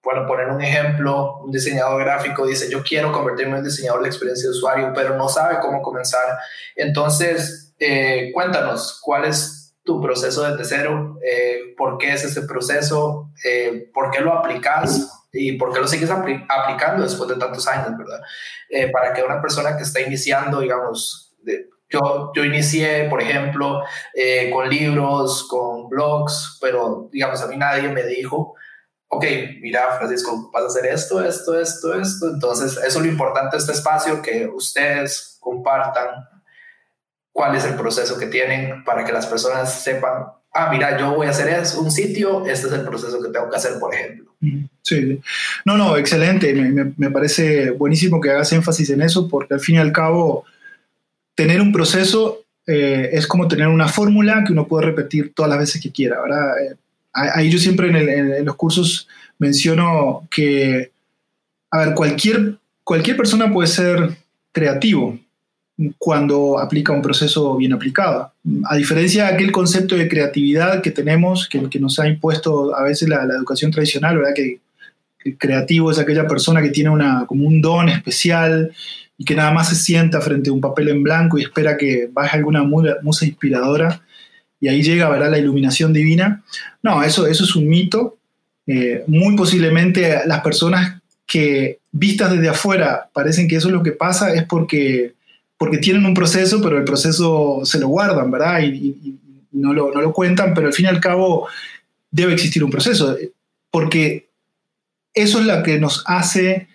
Bueno, poner un ejemplo, un diseñador gráfico dice, yo quiero convertirme en diseñador de experiencia de usuario, pero no sabe cómo comenzar. Entonces, eh, cuéntanos, ¿cuál es tu proceso desde cero? Eh, ¿Por qué es ese proceso? Eh, ¿Por qué lo aplicas? ¿Y por qué lo sigues aplicando después de tantos años, verdad? para que una persona que está iniciando, digamos, yo, yo inicié, por ejemplo, con libros, con blogs, pero digamos, a mí nadie me dijo ok, mira, Francisco, vas a hacer esto, esto, esto, esto. Entonces, eso es lo importante de este espacio, que ustedes compartan cuál es el proceso que tienen para que las personas sepan, ah, mira, yo voy a hacer eso, un sitio, este es el proceso que tengo que hacer, por ejemplo. Sí, no, no, excelente. Me, me, parece buenísimo que hagas énfasis en eso, porque al fin y al cabo, tener un proceso eh, es como tener una fórmula que uno puede repetir todas las veces que quiera, ¿verdad? Eh, ahí yo siempre en, los cursos menciono que, a ver, cualquier, cualquier persona puede ser creativo cuando aplica un proceso bien aplicado. A diferencia de aquel concepto de creatividad que tenemos, que, que nos ha impuesto a veces la, educación tradicional, ¿verdad? Que, el creativo es aquella persona que tiene una, como un don especial y que nada más se sienta frente a un papel en blanco y espera que baje alguna musa inspiradora y ahí llega ¿verdad? la iluminación divina. No, eso, eso es un mito. Eh, muy posiblemente las personas que vistas desde afuera parecen que eso es lo que pasa es porque, porque tienen un proceso, pero el proceso se lo guardan, ¿verdad? Y, no, lo, no, lo, cuentan, pero al fin y al cabo debe existir un proceso, porque eso es lo que nos hace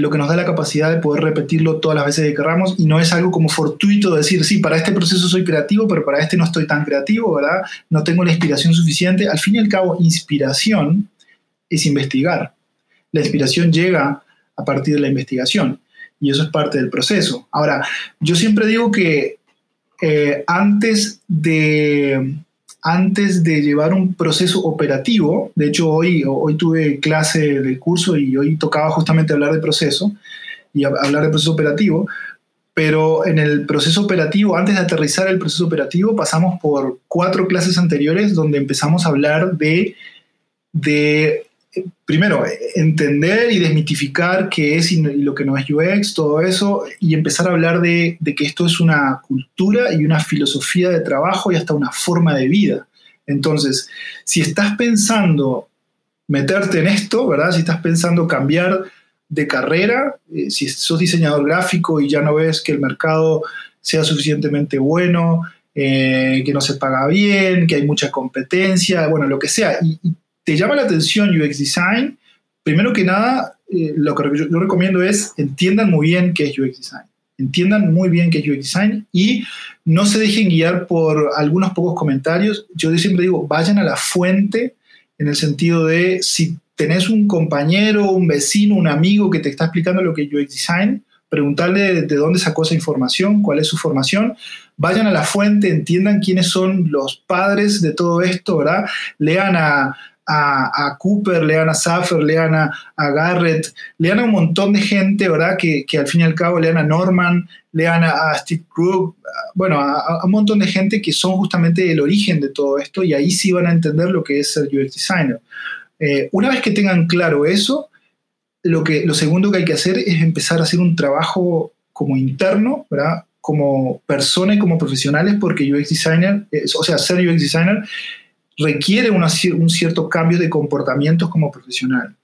lo que nos da la capacidad de poder repetirlo todas las veces que queramos y no es algo como fortuito decir, sí, para este proceso soy creativo, pero para este no estoy tan creativo, ¿verdad? No tengo la inspiración suficiente. Al fin y al cabo, inspiración es investigar. La inspiración llega a partir de la investigación y eso es parte del proceso. Ahora, yo siempre digo que eh, antes de antes de llevar un proceso operativo, de hecho hoy, hoy tuve clase del curso y hoy tocaba justamente hablar de proceso y hablar de proceso operativo, pero en el proceso operativo, antes de aterrizar el proceso operativo, pasamos por cuatro clases anteriores donde empezamos a hablar de, de primero, entender y desmitificar qué es y lo que no es UX, todo eso, y empezar a hablar de, que esto es una cultura y una filosofía de trabajo y hasta una forma de vida. Entonces, si estás pensando meterte en esto, ¿verdad? Si estás pensando cambiar de carrera, eh, si sos diseñador gráfico y ya no ves que el mercado sea suficientemente bueno, eh, que no se paga bien, que hay mucha competencia, bueno, lo que sea, te llama la atención UX Design, primero que nada, eh, lo que yo, recomiendo es entiendan muy bien qué es UX Design. Entiendan muy bien qué es UX Design y no se dejen guiar por algunos pocos comentarios. Yo siempre digo, vayan a la fuente en el sentido de si tenés un compañero, un vecino, un amigo que te está explicando lo que es UX Design, preguntarle de dónde sacó esa información, cuál es su formación, vayan a la fuente, entiendan quiénes son los padres de todo esto, ¿verdad? Lean a, a, Cooper, lean a Saffer, lean a, Garrett, lean a un montón de gente, ¿verdad? Que, al fin y al cabo lean a Norman, lean a, Steve Krug, bueno, a, un montón de gente que son justamente el origen de todo esto y ahí sí van a entender lo que es ser UX designer. Eh, una vez que tengan claro eso, lo, que, lo segundo que hay que hacer es empezar a hacer un trabajo como interno, ¿verdad? Como persona y como profesionales, porque UX designer, o sea, ser UX designer requiere un cierto cambio de comportamientos como profesional.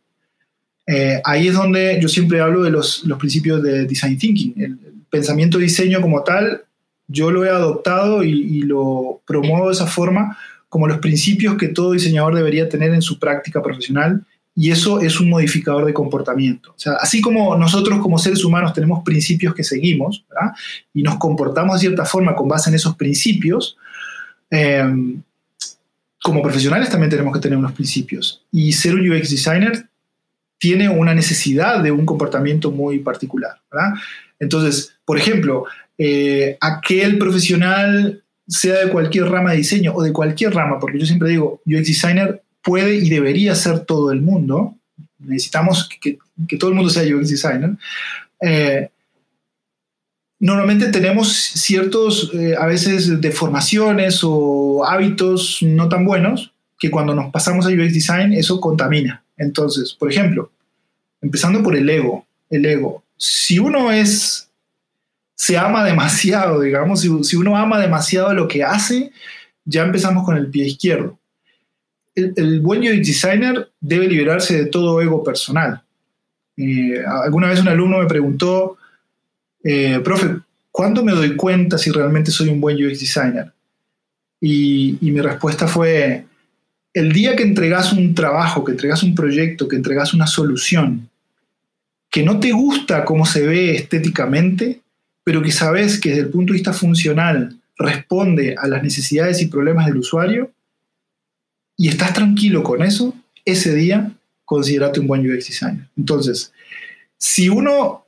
Eh, ahí es donde yo siempre hablo de los, principios de design thinking. El, pensamiento diseño como tal, yo lo he adoptado y, lo promuevo de esa forma como los principios que todo diseñador debería tener en su práctica profesional y eso es un modificador de comportamiento. O sea, así como nosotros como seres humanos tenemos principios que seguimos y nos comportamos de cierta forma con base en esos principios, eh, como profesionales también tenemos que tener unos principios. Y ser un UX designer tiene una necesidad de un comportamiento muy particular. Entonces, por ejemplo, eh, aquel profesional, sea de cualquier rama de diseño o de cualquier rama, porque yo siempre digo, UX designer puede y debería ser todo el mundo. Necesitamos que, todo el mundo sea UX designer. Eh, normalmente tenemos ciertos, eh, a veces, deformaciones o hábitos no tan buenos que cuando nos pasamos a UX Design eso contamina. Entonces, por ejemplo, empezando por el ego, el ego. Si uno es, se ama demasiado, digamos, si, uno ama demasiado lo que hace, ya empezamos con el pie izquierdo. El, buen UX designer debe liberarse de todo ego personal. Eh, alguna vez un alumno me preguntó, eh, profe, ¿cuándo me doy cuenta si realmente soy un buen UX designer? Y, mi respuesta fue, el día que entregas un trabajo, que entregas un proyecto, que entregas una solución, que no te gusta cómo se ve estéticamente, pero que sabes que desde el punto de vista funcional responde a las necesidades y problemas del usuario, y estás tranquilo con eso, ese día considerate un buen UX designer. Entonces, si uno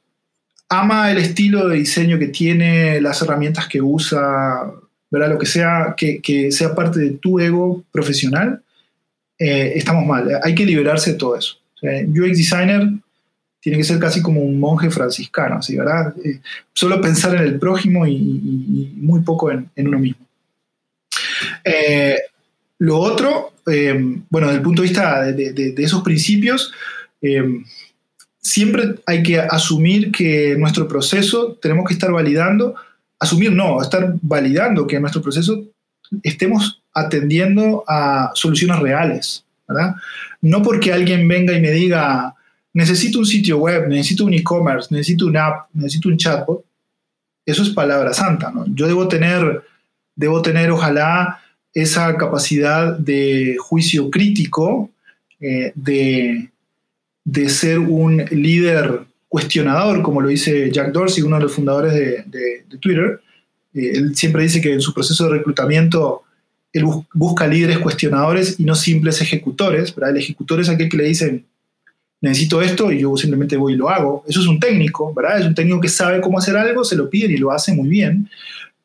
ama el estilo de diseño que tiene, las herramientas que usa, ¿verdad? Lo que sea, que, sea parte de tu ego profesional, eh, estamos mal. Hay que liberarse de todo eso. UX designer tiene que ser casi como un monje franciscano, ¿sí, ¿verdad? Eh, solo pensar en el prójimo y, muy poco en, uno mismo. Eh, lo otro, bueno, desde el punto de vista de esos principios, siempre hay que asumir que nuestro proceso tenemos que estar validando, asumir no, estar validando que nuestro proceso estemos atendiendo a soluciones reales, ¿verdad? No porque alguien venga y me diga, necesito un sitio web, necesito un e-commerce, necesito una app, necesito un chatbot, eso es palabra santa, ¿no? Yo debo tener, debo tener ojalá esa capacidad de juicio crítico, eh, de, de ser un líder cuestionador, como lo dice Jack Dorsey, uno de los fundadores de, Twitter. Eh, él siempre dice que en su proceso de reclutamiento él busca líderes cuestionadores y no simples ejecutores. El ejecutor es aquel que le dicen, necesito esto y yo simplemente voy y lo hago. Eso es un técnico, ¿verdad? Es un técnico que sabe cómo hacer algo, se lo piden y lo hace muy bien.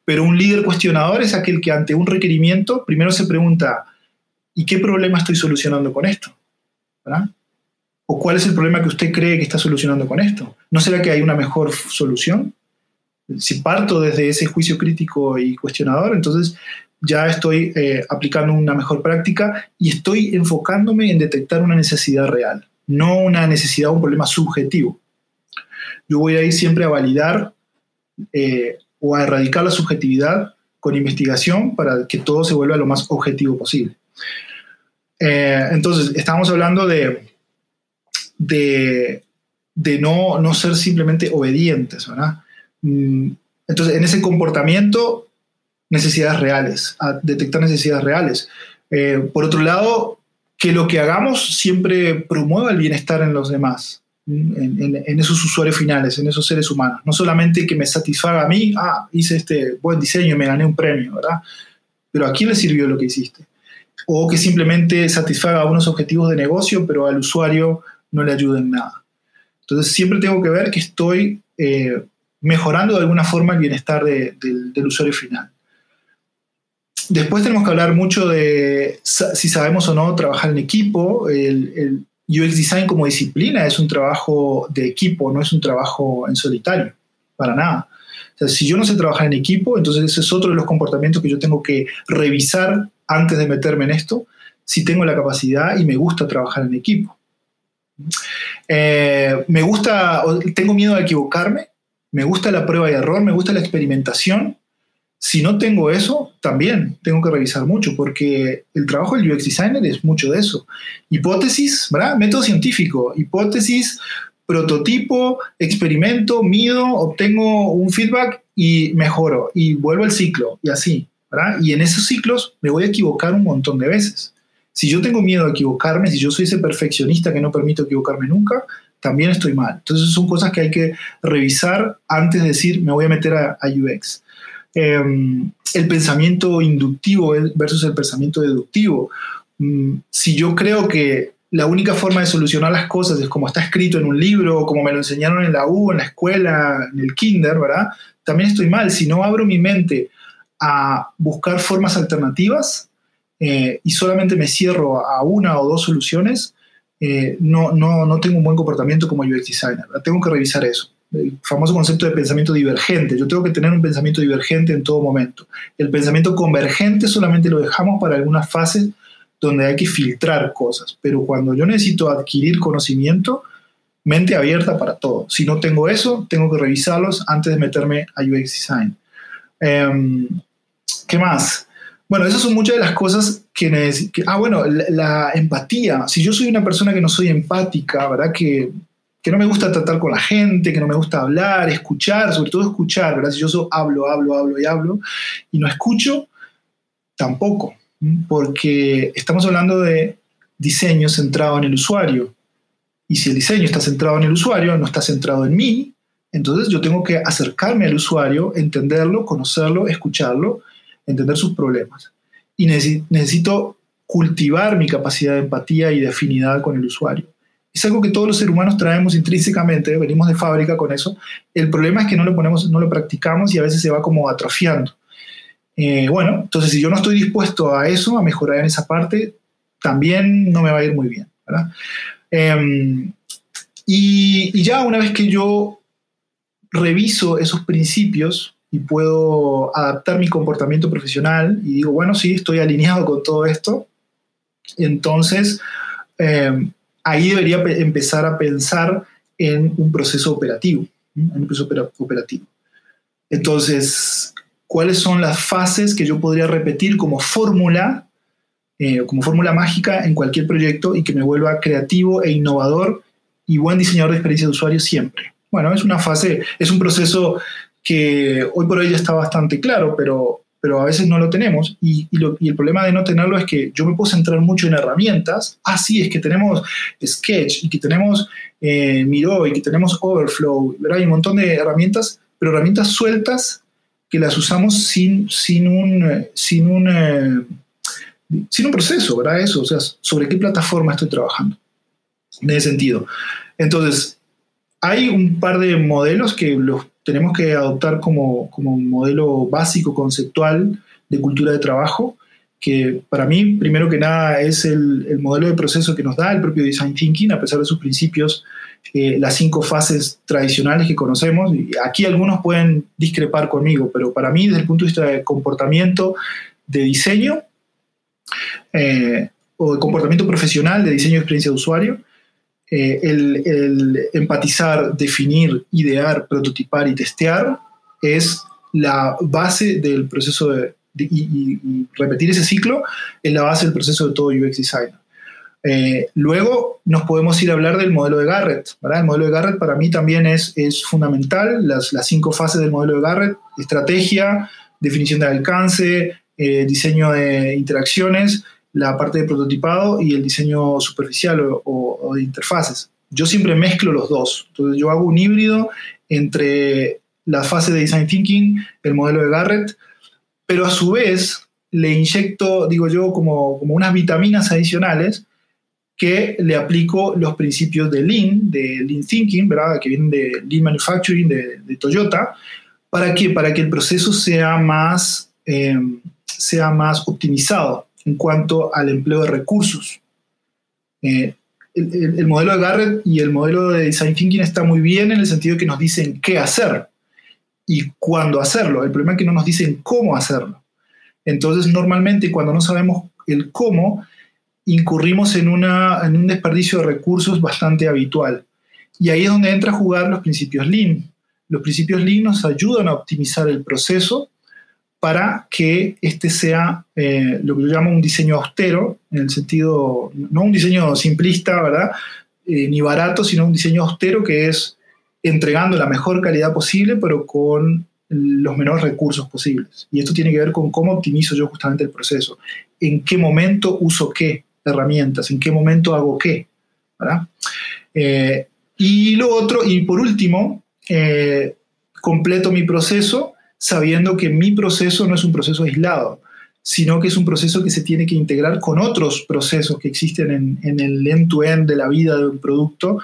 Pero un líder cuestionador es aquel que ante un requerimiento primero se pregunta, ¿y qué problema estoy solucionando con esto? ¿verdad? ¿O cuál es el problema que usted cree que está solucionando con esto? ¿No será que hay una mejor solución? Si parto desde ese juicio crítico y cuestionador, entonces ya estoy eh, aplicando una mejor práctica y estoy enfocándome en detectar una necesidad real, no una necesidad o un problema subjetivo. Yo voy a ir siempre a validar eh, o a erradicar la subjetividad con investigación para que todo se vuelva lo más objetivo posible. Eh, entonces, estamos hablando de, de, no, no, ser simplemente obedientes, ¿verdad? Mm, entonces, en ese comportamiento, necesidades reales, detectar necesidades reales. Eh, por otro lado, que lo que hagamos siempre promueva el bienestar en los demás, en, en, esos usuarios finales, en esos seres humanos. No solamente que me satisfaga a mí, ah, hice este buen diseño me gané un premio, ¿verdad? Pero ¿a quién le sirvió lo que hiciste? o que simplemente satisfaga unos objetivos de negocio, pero al usuario no le ayude en nada. Entonces siempre tengo que ver que estoy eh, mejorando de alguna forma el bienestar del usuario final. Después tenemos que hablar mucho de si sabemos o no trabajar en equipo. El, el, UX Design como disciplina es un trabajo de equipo, no es un trabajo en solitario, para nada. O sea, si yo no sé trabajar en equipo, entonces ese es otro de los comportamientos que yo tengo que revisar antes de meterme en esto, si tengo la capacidad y me gusta trabajar en equipo. Eh, me gusta, tengo miedo a equivocarme, me gusta la prueba y error, me gusta la experimentación. Si no tengo eso, también tengo que revisar mucho, porque el trabajo del UX designer es mucho de eso. Hipótesis, ¿verdad? Método científico, hipótesis, prototipo, experimento, mido, obtengo un feedback y mejoro y vuelvo al ciclo y así. Y en esos ciclos me voy a equivocar un montón de veces. Si yo tengo miedo a equivocarme, si yo soy ese perfeccionista que no permito equivocarme nunca, también estoy mal. Entonces son cosas que hay que revisar antes de decir me voy a meter a, UX. Em, el pensamiento inductivo versus el pensamiento deductivo. Mm, si yo creo que la única forma de solucionar las cosas es como está escrito en un libro, como me lo enseñaron en la U, en la escuela, en el kinder, ¿verdad? También estoy mal. Si no abro mi mente a buscar formas alternativas eh, y solamente me cierro a una o dos soluciones, eh, no, no, no, tengo un buen comportamiento como UX designer. Tengo que revisar eso. El famoso concepto de pensamiento divergente. Yo tengo que tener un pensamiento divergente en todo momento. El pensamiento convergente solamente lo dejamos para algunas fases donde hay que filtrar cosas. Pero cuando yo necesito adquirir conocimiento, mente abierta para todo. Si no tengo eso, tengo que revisarlos antes de meterme a UX design. Em, ¿Qué más? Bueno, esas son muchas de las cosas que, necesito. ah, bueno, la, empatía. Si yo soy una persona que no soy empática, ¿verdad? Que, que, no me gusta tratar con la gente, que no me gusta hablar, escuchar, sobre todo escuchar, ¿verdad? Si yo hablo, hablo, hablo y hablo y no escucho, tampoco, porque estamos hablando de diseño centrado en el usuario. Y si el diseño está centrado en el usuario, no está centrado en mí, entonces yo tengo que acercarme al usuario, entenderlo, conocerlo, escucharlo, entender sus problemas. Y necesito cultivar mi capacidad de empatía y de afinidad con el usuario. Es algo que todos los seres humanos traemos intrínsecamente, venimos de fábrica con eso. El problema es que no lo ponemos, no lo practicamos y a veces se va como atrofiando. Eh, bueno, entonces si yo no estoy dispuesto a eso, a mejorar en esa parte, también no me va a ir muy bien. Em, y, y, ya una vez que yo reviso esos principios y puedo adaptar mi comportamiento profesional y digo, bueno, sí, estoy alineado con todo esto, entonces eh, ahí debería empezar a pensar en un proceso operativo, un proceso operativo. Entonces, ¿cuáles son las fases que yo podría repetir como fórmula, eh, como fórmula mágica en cualquier proyecto y que me vuelva creativo e innovador y buen diseñador de experiencia de usuario siempre? Bueno, es una fase, es un proceso que hoy por hoy ya está bastante claro, pero, pero a veces no lo tenemos. Y, el problema de no tenerlo es que yo me puedo centrar mucho en herramientas. Ah, sí, es que tenemos Sketch y que tenemos eh, Miro y que tenemos Overflow, ¿verdad? Hay un montón de herramientas, pero herramientas sueltas que las usamos sin, sin, un, sin, un, eh, sin un proceso, ¿verdad? Eso, o sea, sobre qué plataforma estoy trabajando. En ese sentido. Entonces, hay un par de modelos que los tenemos que adoptar como, como un modelo básico, conceptual de cultura de trabajo, que para mí, primero que nada, es el, el, modelo de proceso que nos da el propio Design Thinking, a pesar de sus principios, eh, las cinco fases tradicionales que conocemos. Y aquí algunos pueden discrepar conmigo, pero para mí, desde el punto de vista de comportamiento de diseño, eh, o de comportamiento profesional, de diseño de experiencia de usuario, eh, el, empatizar, definir, idear, prototipar y testear es la base del proceso de, y, repetir ese ciclo es la base del proceso de todo UX designer. Eh, luego nos podemos ir a hablar del modelo de Garrett. El modelo de Garrett para mí también es, es fundamental, las, las, cinco fases del modelo de Garrett, estrategia, definición de alcance, eh, diseño de interacciones, la parte de prototipado y el diseño superficial o, de interfaces. Yo siempre mezclo los dos. Entonces yo hago un híbrido entre la fase de design thinking, el modelo de Garrett, pero a su vez le inyecto, digo yo, como, como unas vitaminas adicionales que le aplico los principios de Lean, de Lean Thinking, ¿verdad? que vienen de Lean Manufacturing, de, Toyota, ¿para que Para que el proceso sea más, eh, sea más optimizado en cuanto al empleo de recursos. Eh, el, modelo de Garrett y el modelo de Design Thinking está muy bien en el sentido de que nos dicen qué hacer y cuándo hacerlo. El problema es que no nos dicen cómo hacerlo. Entonces, normalmente cuando no sabemos el cómo, incurrimos en, en un desperdicio de recursos bastante habitual. Y ahí es donde entra a jugar los principios Lean. Los principios Lean nos ayudan a optimizar el proceso para que este sea eh, lo que yo llamo un diseño austero, en el sentido, no un diseño simplista, ¿verdad? Eh, ni barato, sino un diseño austero que es entregando la mejor calidad posible, pero con los menores recursos posibles. Y esto tiene que ver con cómo optimizo yo justamente el proceso, en qué momento uso qué herramientas, en qué momento hago qué. Eh, y lo otro, y por último, completo mi proceso sabiendo que mi proceso no es un proceso aislado, sino que es un proceso que se tiene que integrar con otros procesos que existen en, el end-to-end de la vida de un producto.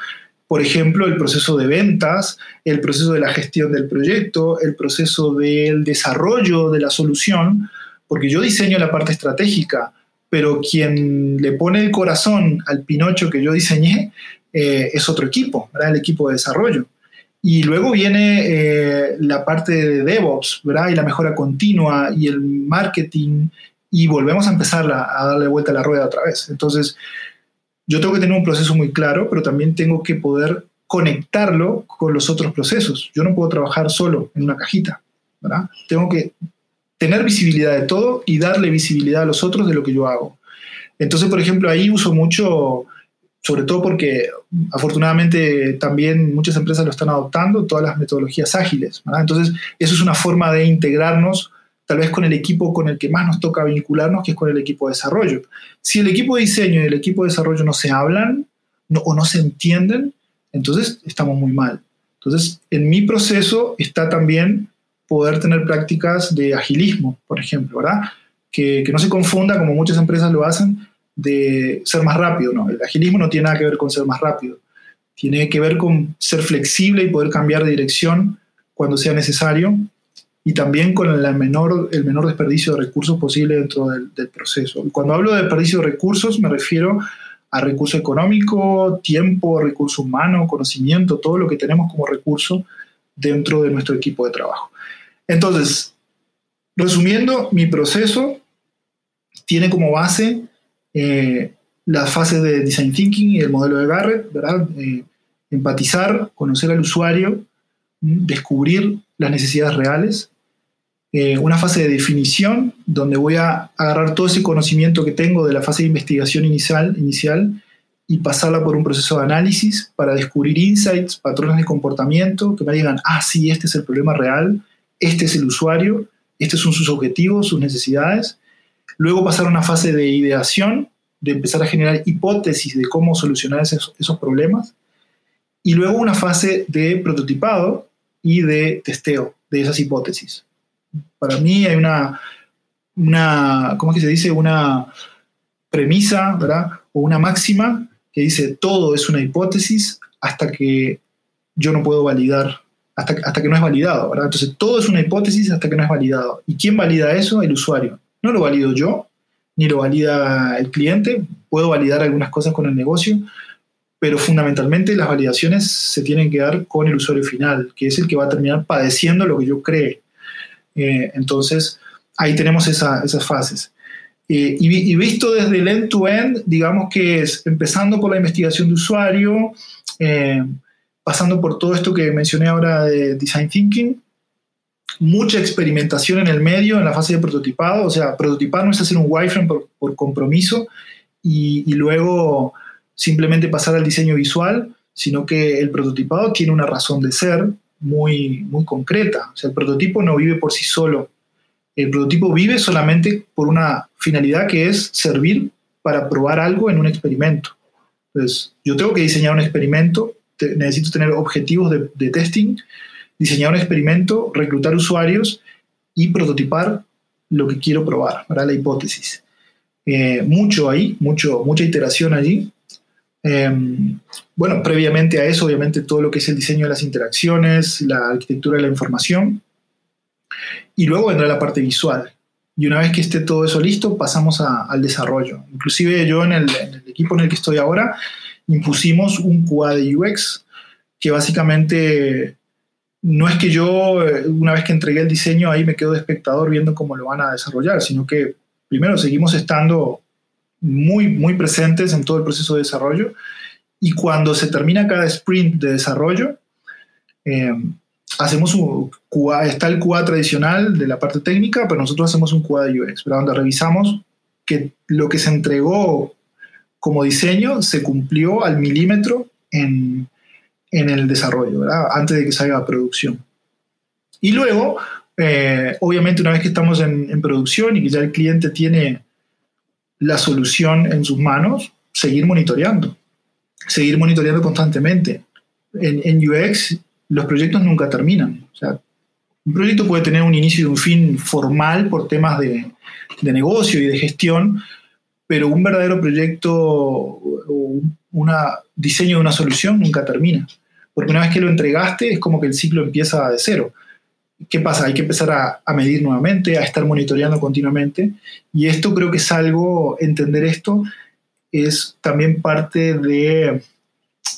Por ejemplo, el proceso de ventas, el proceso de la gestión del proyecto, el proceso del desarrollo de la solución, porque yo diseño la parte estratégica, pero quien le pone el corazón al Pinocho que yo diseñé eh, es otro equipo, el equipo de desarrollo. Y luego viene eh, la parte de DevOps, ¿verdad? Y la mejora continua y el marketing y volvemos a empezar a, darle vuelta a la rueda otra vez. Entonces, yo tengo que tener un proceso muy claro, pero también tengo que poder conectarlo con los otros procesos. Yo no puedo trabajar solo en una cajita, ¿verdad? Tengo que tener visibilidad de todo y darle visibilidad a los otros de lo que yo hago. Entonces, por ejemplo, ahí uso mucho sobre todo porque afortunadamente también muchas empresas lo están adoptando, todas las metodologías ágiles. Entonces, eso es una forma de integrarnos tal vez con el equipo con el que más nos toca vincularnos, que es con el equipo de desarrollo. Si el equipo de diseño y el equipo de desarrollo no se hablan o no se entienden, entonces estamos muy mal. Entonces, en mi proceso está también poder tener prácticas de agilismo, por ejemplo, ¿verdad? Que, que no se confunda, como muchas empresas lo hacen, de ser más rápido, ¿no? El agilismo no tiene nada que ver con ser más rápido, tiene que ver con ser flexible y poder cambiar de dirección cuando sea necesario y también con el menor, el menor desperdicio de recursos posible dentro del, proceso. Cuando hablo de desperdicio de recursos me refiero a recurso económico, tiempo, recurso humano, conocimiento, todo lo que tenemos como recurso dentro de nuestro equipo de trabajo. Entonces, resumiendo, mi proceso tiene como base eh, las fases de design thinking y el modelo de Garrett, ¿verdad? Eh, empatizar, conocer al usuario, descubrir las necesidades reales, eh, una fase de definición donde voy a agarrar todo ese conocimiento que tengo de la fase de investigación inicial, inicial y pasarla por un proceso de análisis para descubrir insights, patrones de comportamiento que me digan, ah, sí, este es el problema real, este es el usuario, estos son sus objetivos, sus necesidades. Luego pasar a una fase de ideación, de empezar a generar hipótesis de cómo solucionar esos, esos problemas. Y luego una fase de prototipado y de testeo de esas hipótesis. Para mí hay una, una ¿cómo es que se dice? Una premisa, ¿verdad? O una máxima que dice todo es una hipótesis hasta que yo no puedo validar, hasta, hasta que no es validado, ¿verdad? Entonces todo es una hipótesis hasta que no es validado. ¿Y quién valida eso? El usuario. No lo valido yo, ni lo valida el cliente. Puedo validar algunas cosas con el negocio, pero fundamentalmente las validaciones se tienen que dar con el usuario final, que es el que va a terminar padeciendo lo que yo cree. Eh, entonces, ahí tenemos esas fases. Eh, y, visto desde el end-to-end, digamos que es empezando por la investigación de usuario, eh, pasando por todo esto que mencioné ahora de design thinking, mucha experimentación en el medio, en la fase de prototipado, o sea, prototipar no es hacer un wireframe por, compromiso y, y, luego simplemente pasar al diseño visual, sino que el prototipado tiene una razón de ser muy, muy concreta, o sea, el prototipo no vive por sí solo, el prototipo vive solamente por una finalidad que es servir para probar algo en un experimento. Entonces, yo tengo que diseñar un experimento, necesito tener objetivos de, testing, diseñar un experimento, reclutar usuarios y prototipar lo que quiero probar, para la hipótesis. Eh, mucho ahí, mucho, mucha iteración allí. Em, bueno, previamente a eso, obviamente, todo lo que es el diseño de las interacciones, la arquitectura de la información. Y luego vendrá la parte visual. Y una vez que esté todo eso listo, pasamos al desarrollo. Inclusive yo en el, equipo en el que estoy ahora impusimos un QA de UX que básicamente no es que yo eh, una vez que entregué el diseño ahí me quedo de espectador viendo cómo lo van a desarrollar, sino que primero seguimos estando muy, muy presentes en todo el proceso de desarrollo. Y cuando se termina cada sprint de desarrollo, eh, hacemos un QA, está el QA tradicional de la parte técnica, pero nosotros hacemos un QA de UX, donde revisamos que lo que se entregó como diseño se cumplió al milímetro en, el desarrollo, antes de que salga a producción. Y luego, eh, obviamente, una vez que estamos en, producción y que ya el cliente tiene la solución en sus manos, seguir monitoreando, seguir monitoreando constantemente. En, en UX los proyectos nunca terminan. Un proyecto puede tener un inicio y un fin formal por temas de, negocio y de gestión, pero un verdadero proyecto o un diseño de una solución nunca termina. Porque una vez que lo entregaste es como que el ciclo empieza de cero. ¿Qué pasa? Hay que empezar a, medir nuevamente, a estar monitoreando continuamente. Y esto creo que es algo, entender esto es también parte de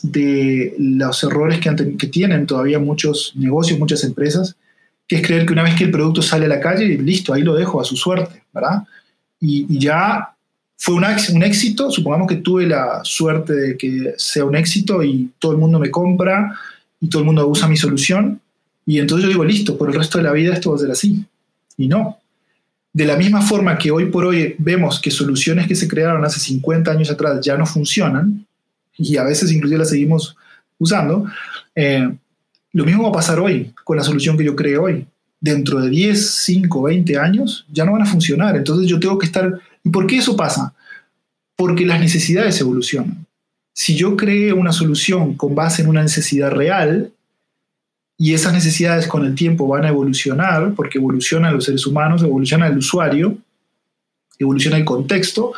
de los errores que, tienen todavía muchos negocios, muchas empresas, que es creer que una vez que el producto sale a la calle, listo, ahí lo dejo a su suerte, ¿verdad? Y, ya fue un, éxito, supongamos que tuve la suerte de que sea un éxito y todo el mundo me compra y todo el mundo usa mi solución, y entonces yo digo, listo, por el resto de la vida esto va a ser así. Y no. De la misma forma que hoy por hoy vemos que soluciones que se crearon hace 50 años atrás ya no funcionan, y a veces inclusive la seguimos usando, eh, lo mismo va a pasar hoy con la solución que yo creé hoy. Dentro de 10, 5, 20 años ya no van a funcionar. Entonces yo tengo que estar... ¿Y por qué eso pasa? Porque las necesidades evolucionan. Si yo creé una solución con base en una necesidad real, y esas necesidades con el tiempo van a evolucionar, porque evolucionan los seres humanos, evoluciona el usuario, evoluciona el contexto,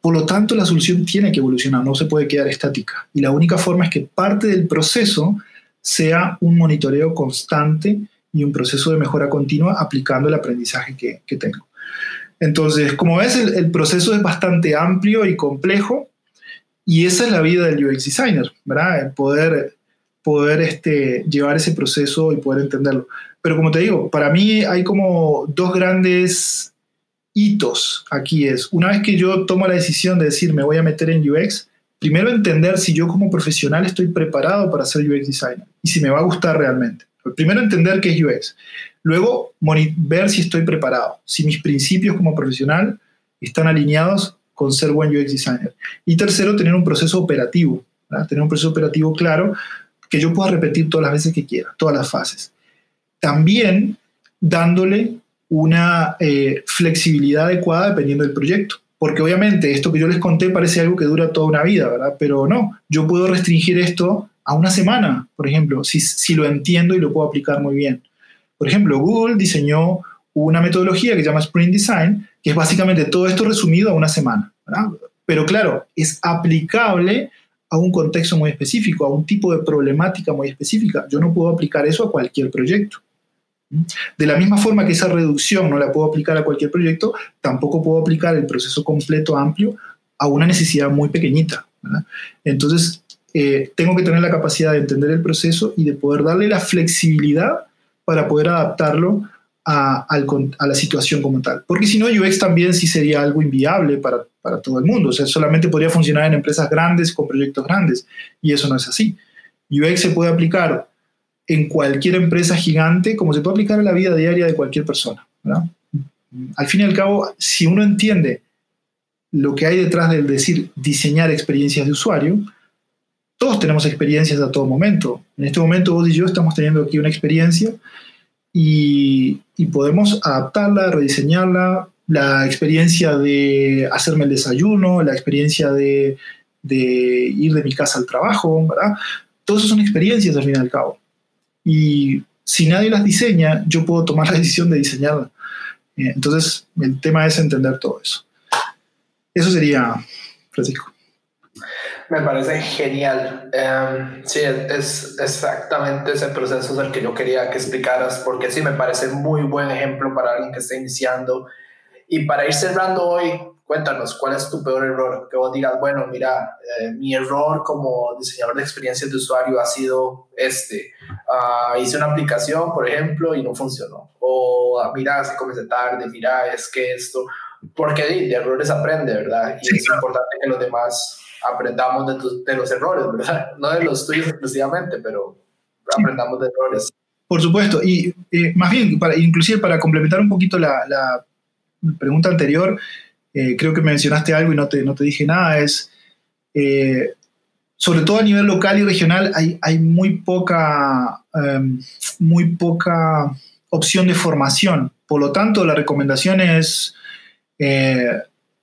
por lo tanto, la solución tiene que evolucionar, no se puede quedar estática. Y la única forma es que parte del proceso sea un monitoreo constante y un proceso de mejora continua aplicando el aprendizaje que, tengo. Entonces, como ves, el, proceso es bastante amplio y complejo y esa es la vida del UX designer, ¿verdad? poder, poder este, llevar ese proceso y poder entenderlo. Pero como te digo, para mí hay como dos grandes hitos aquí es, una vez que yo tomo la decisión de decir me voy a meter en UX, primero entender si yo como profesional estoy preparado para ser UX designer y si me va a gustar realmente. Primero entender qué es UX. Luego ver si estoy preparado, si mis principios como profesional están alineados con ser buen UX designer. Y tercero, tener un proceso operativo, tener un proceso operativo claro que yo pueda repetir todas las veces que quiera, todas las fases. También dándole una eh, flexibilidad adecuada dependiendo del proyecto. Porque obviamente esto que yo les conté parece algo que dura toda una vida, ¿verdad? Pero no, yo puedo restringir esto a una semana, por ejemplo, si, si lo entiendo y lo puedo aplicar muy bien. Por ejemplo, Google diseñó una metodología que se llama Sprint Design, que es básicamente todo esto resumido a una semana. ¿verdad? Pero claro, es aplicable a un contexto muy específico, a un tipo de problemática muy específica. Yo no puedo aplicar eso a cualquier proyecto. De la misma forma que esa reducción no la puedo aplicar a cualquier proyecto, tampoco puedo aplicar el proceso completo amplio a una necesidad muy pequeñita. Entonces, eh, tengo que tener la capacidad de entender el proceso y de poder darle la flexibilidad para poder adaptarlo a, la situación como tal. Porque si no, UX también sí sería algo inviable para, todo el mundo. O sea, solamente podría funcionar en empresas grandes con proyectos grandes. Y eso no es así. UX se puede aplicar en cualquier empresa gigante como se puede aplicar a la vida diaria de cualquier persona. Al fin y al cabo, si uno entiende lo que hay detrás del decir diseñar experiencias de usuario, todos tenemos experiencias a todo momento. En este momento vos y yo estamos teniendo aquí una experiencia y, podemos adaptarla, rediseñarla, la experiencia de hacerme el desayuno, la experiencia de, ir de mi casa al trabajo, ¿verdad? Todas son experiencias al fin y al cabo. Y si nadie las diseña, yo puedo tomar la decisión de diseñarla. Eh, entonces, el tema es entender todo eso. Eso sería, Francisco. Me parece genial. Em, sí, es, exactamente ese proceso el que yo quería que explicaras, porque sí, me parece muy buen ejemplo para alguien que está iniciando. Y para ir cerrando hoy, cuéntanos, ¿cuál es tu peor error? Que vos digas, bueno, mira, eh, mi error como diseñador de experiencias de usuario ha sido este. Ah, hice una aplicación, por ejemplo, y no funcionó. O ah, mira, se comencé tarde, mira, es que esto, porque de, errores aprende, ¿verdad? Y es importante que los demás aprendamos de, de, los errores, ¿verdad? No de los tuyos exclusivamente, pero aprendamos de errores. Por supuesto, y eh, más bien, para, inclusive para complementar un poquito la, la pregunta anterior, eh, creo que mencionaste algo y no te, no te dije nada, es, eh, sobre todo a nivel local y regional, hay, hay muy, poca, em, muy poca opción de formación. Por lo tanto, la recomendación es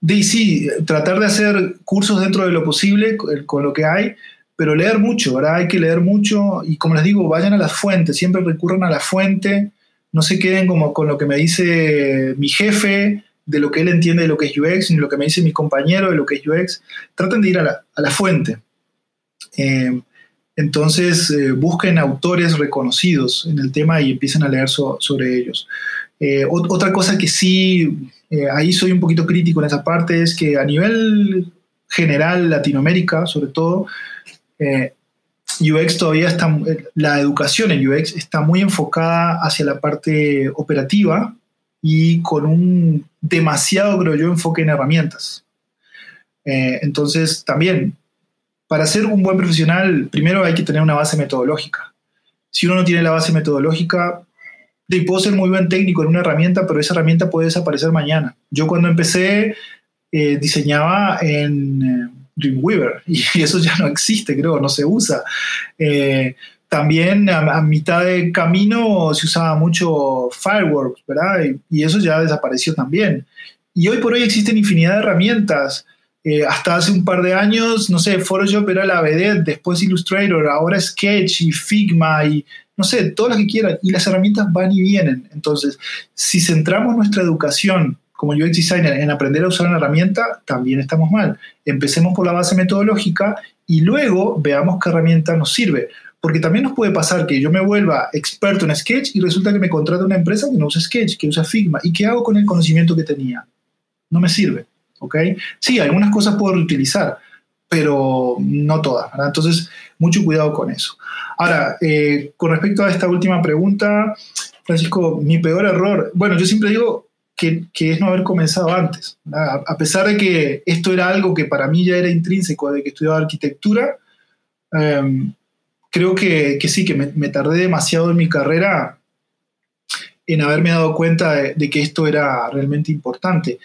sí, tratar de hacer cursos dentro de lo posible con lo que hay, pero leer mucho, ¿verdad? Hay que leer mucho y como les digo, vayan a las fuentes, siempre recurran a la fuente, no se queden como con lo que me dice mi jefe, de lo que él entiende de lo que es UX, ni lo que me dice mi compañero de lo que es UX. Traten de ir a la, fuente. Eh, entonces, eh, busquen autores reconocidos en el tema y empiecen a leer sobre ellos. Eh, otra cosa que sí eh, ahí soy un poquito crítico en esa parte, es que a nivel general, Latinoamérica sobre todo, eh, UX todavía está, la educación en UX está muy enfocada hacia la parte operativa y con un demasiado, creo enfoque en herramientas. Eh, entonces, también, para ser un buen profesional, primero hay que tener una base metodológica. Si uno no tiene la base metodológica, y puedo ser muy buen técnico en una herramienta, pero esa herramienta puede desaparecer mañana. Yo cuando empecé eh, diseñaba en eh, Dreamweaver y eso ya no existe, creo, no se usa. Eh, también a, mitad de camino se usaba mucho Fireworks, ¿verdad? Y, eso ya desapareció también. Y hoy por hoy existen infinidad de herramientas. hasta hace un par de años, no sé, Photoshop era la vedette, después Illustrator, ahora Sketch y Figma y no sé, todo lo que quieran, y las herramientas van y vienen. Entonces, si centramos nuestra educación como UX designer en aprender a usar una herramienta, también estamos mal. Empecemos por la base metodológica y luego veamos qué herramienta nos sirve. Porque también nos puede pasar que yo me vuelva experto en Sketch y resulta que me contrata una empresa que no usa Sketch, que usa Figma. ¿Y qué hago con el conocimiento que tenía? No me sirve. ¿Ok? Sí, algunas cosas puedo reutilizar, pero no todas. Entonces, mucho cuidado con eso. Ahora, eh, con respecto a esta última pregunta, Francisco, mi peor error, bueno, yo siempre digo que, es no haber comenzado antes. A, pesar de que esto era algo que para mí ya era intrínseco de que estudiaba arquitectura, em, creo que, sí, que me, tardé demasiado en mi carrera en haberme dado cuenta de, que esto era realmente importante.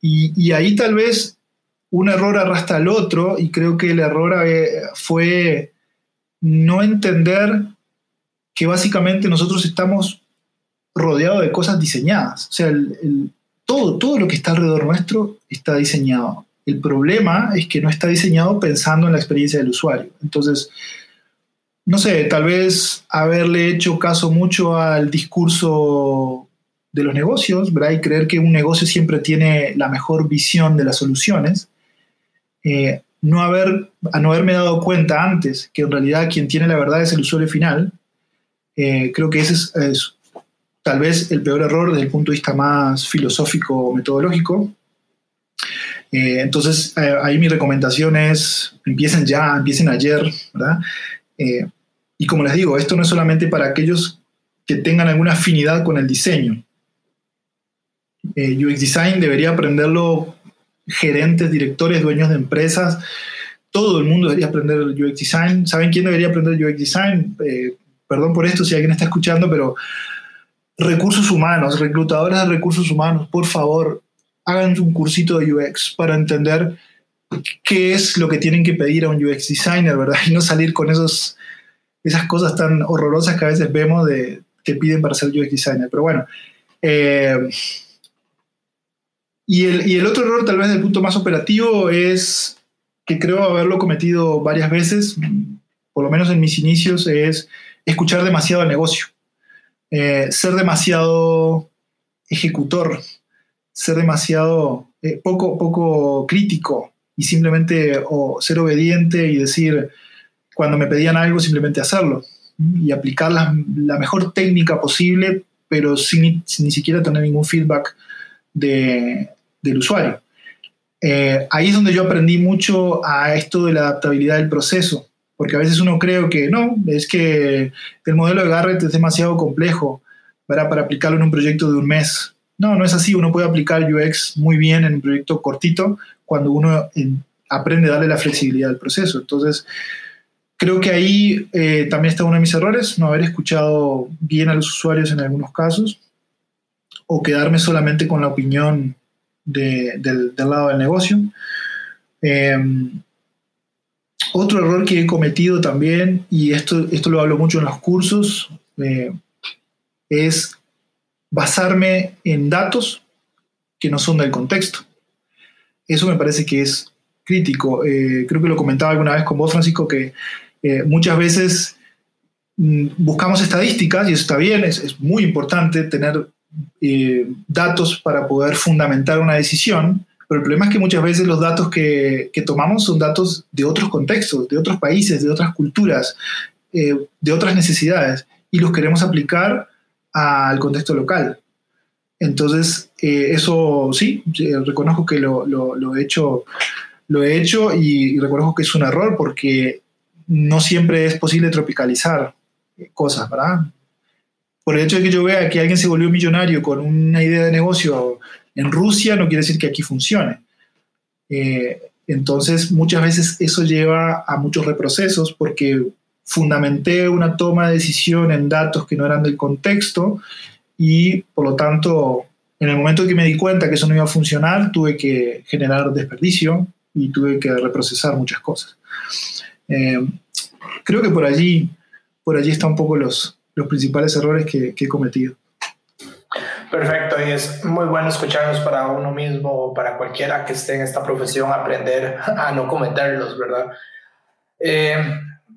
Y, y, ahí tal vez un error arrastra al otro y creo que el error eh, fue no entender que básicamente nosotros estamos rodeado de cosas diseñadas. O sea, todo, todo lo que está alrededor nuestro está diseñado. El problema es que no está diseñado pensando en la experiencia del usuario. Entonces, no sé, tal vez haberle hecho caso mucho al discurso de los negocios, ¿verdad? Y creer que un negocio siempre tiene la mejor visión de las soluciones. Eh, no haber, a no haberme dado cuenta antes que en realidad quien tiene la verdad es el usuario final, eh, creo que ese es, tal vez el peor error desde el punto de vista más filosófico o metodológico. Eh, entonces, ahí mi recomendación es, empiecen ya, empiecen ayer, y como les digo, esto no es solamente para aquellos que tengan alguna afinidad con el diseño. UX Design debería aprenderlo gerentes, directores, dueños de empresas. Todo el mundo debería aprender UX Design. ¿Saben quién debería aprender UX Design? Eh, perdón por esto si alguien está escuchando, pero recursos humanos, reclutadores de recursos humanos, por favor, hagan un cursito de UX para entender qué es lo que tienen que pedir a un UX designer, ¿verdad? Y no salir con esos, esas cosas tan horrorosas que a veces vemos de, que piden para ser UX designer. Pero bueno, eh, y el, otro error, tal vez del punto más operativo, es que creo haberlo cometido varias veces, por lo menos en mis inicios, es escuchar demasiado al negocio, eh, ser demasiado ejecutor, ser demasiado eh, poco, poco crítico y simplemente o ser obediente y decir, cuando me pedían algo, simplemente hacerlo y aplicar la, mejor técnica posible, pero sin, sin, ni siquiera tener ningún feedback de, del usuario. Eh, ahí es donde yo aprendí mucho a esto de la adaptabilidad del proceso, porque a veces uno cree que no, es que el modelo de Garrett es demasiado complejo para, para aplicarlo en un proyecto de un mes. No, no es así, uno puede aplicar UX muy bien en un proyecto cortito cuando uno aprende a darle la flexibilidad al proceso. Entonces, creo que ahí eh, también está uno de mis errores, no haber escuchado bien a los usuarios en algunos casos o quedarme solamente con la opinión del, lado del negocio. Em, otro error que he cometido también, y esto, esto lo hablo mucho en los cursos, eh, es basarme en datos que no son del contexto. Eso me parece que es crítico. Eh, creo que lo comentaba alguna vez con vos, Francisco, que eh, muchas veces mm, buscamos estadísticas, y eso está bien, es, es muy importante tener eh, datos para poder fundamentar una decisión, pero el problema es que muchas veces los datos que, tomamos son datos de otros contextos, de otros países, de otras culturas, eh, de otras necesidades, y los queremos aplicar al contexto local. Entonces, eh, eso sí, reconozco que lo, he hecho, lo he hecho y, reconozco que es un error porque no siempre es posible tropicalizar cosas, ¿verdad? Por el hecho de que yo vea que alguien se volvió millonario con una idea de negocio en Rusia, no quiere decir que aquí funcione. Eh, entonces, muchas veces eso lleva a muchos reprocesos porque fundamenté una toma de decisión en datos que no eran del contexto y, por lo tanto, en el momento que me di cuenta que eso no iba a funcionar, tuve que generar desperdicio y tuve que reprocesar muchas cosas. Eh, creo que por allí, por allí están un poco los, los principales errores que, he cometido. Perfecto, y es muy bueno escucharlos para uno mismo o para cualquiera que esté en esta profesión, aprender a no cometerlos, ¿verdad? Eh,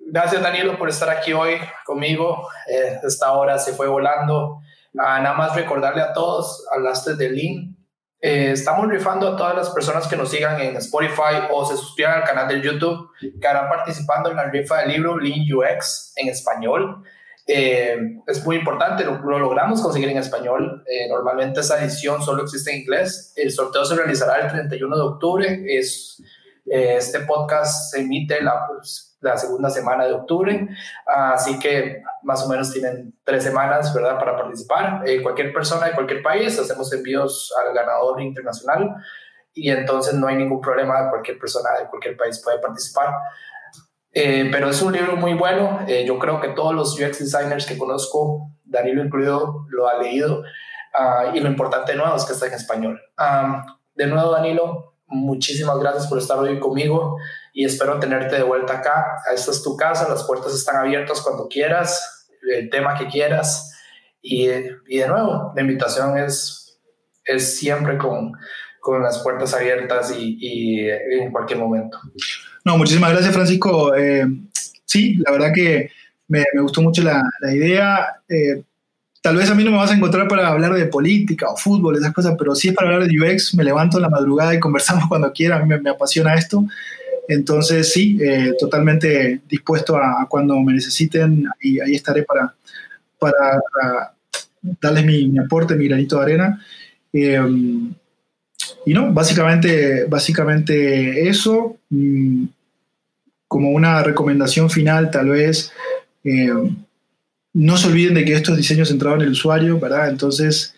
gracias Danilo por estar aquí hoy conmigo. Eh, esta hora se fue volando. Ah, nada más recordarle a todos, hablaste de Lean. Eh, estamos rifando a todas las personas que nos sigan en Spotify o se suscriban al canal de YouTube que harán participando en la rifa del libro Lean UX en español. Eh, es muy importante, lo, logramos conseguir en español. Eh, normalmente esa edición solo existe en inglés. El sorteo se realizará el 31 de octubre. Es, eh, este podcast se emite la, pues, la segunda semana de octubre, así que más o menos tienen tres semanas, ¿verdad?, para participar. cualquier persona de cualquier país, hacemos envíos al ganador internacional y entonces no hay ningún problema, cualquier persona de cualquier país puede participar. Eh, pero es un libro muy bueno. Eh, yo creo que todos los UX designers que conozco, Danilo incluido, lo ha leído. Ah, y lo importante de nuevo es que está en español. de nuevo, Danilo, muchísimas gracias por estar hoy conmigo y espero tenerte de vuelta acá. Esta es tu casa, las puertas están abiertas cuando quieras, el tema que quieras. Y, y de nuevo, la invitación es, es siempre con, con las puertas abiertas y, y, en cualquier momento. No, muchísimas gracias Francisco. Eh, sí, la verdad que me, me gustó mucho la, la idea. Eh, tal vez a mí no me vas a encontrar para hablar de política o fútbol, esas cosas, pero si es para hablar de UX, me levanto en la madrugada y conversamos cuando quiera, a mí me, apasiona esto. Entonces, sí, eh, totalmente dispuesto a, cuando me necesiten y ahí estaré para, para, darles mi, aporte, mi granito de arena. Y no, básicamente, básicamente eso. Mm, como una recomendación final, tal vez. Eh, no se olviden de que estos diseños centrados en el usuario, ¿verdad? Entonces,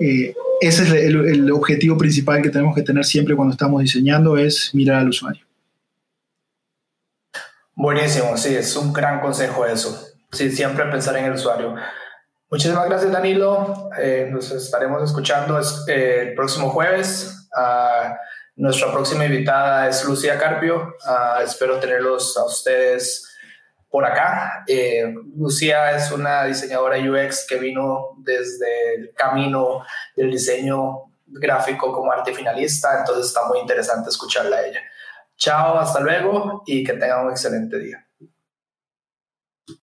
eh, ese es el, objetivo principal que tenemos que tener siempre cuando estamos diseñando, es mirar al usuario. Buenísimo, sí, es un gran consejo eso. Sí, siempre pensar en el usuario. Muchísimas gracias, Danilo. Eh, nos estaremos escuchando eh, el próximo jueves. Ah, nuestra próxima invitada es Lucía Carpio. Ah, espero tenerlos a ustedes por acá. Eh, Lucía es una diseñadora UX que vino desde el camino del diseño gráfico como arte finalista, entonces está muy interesante escucharla a ella. Chao, hasta luego y que tengan un excelente día.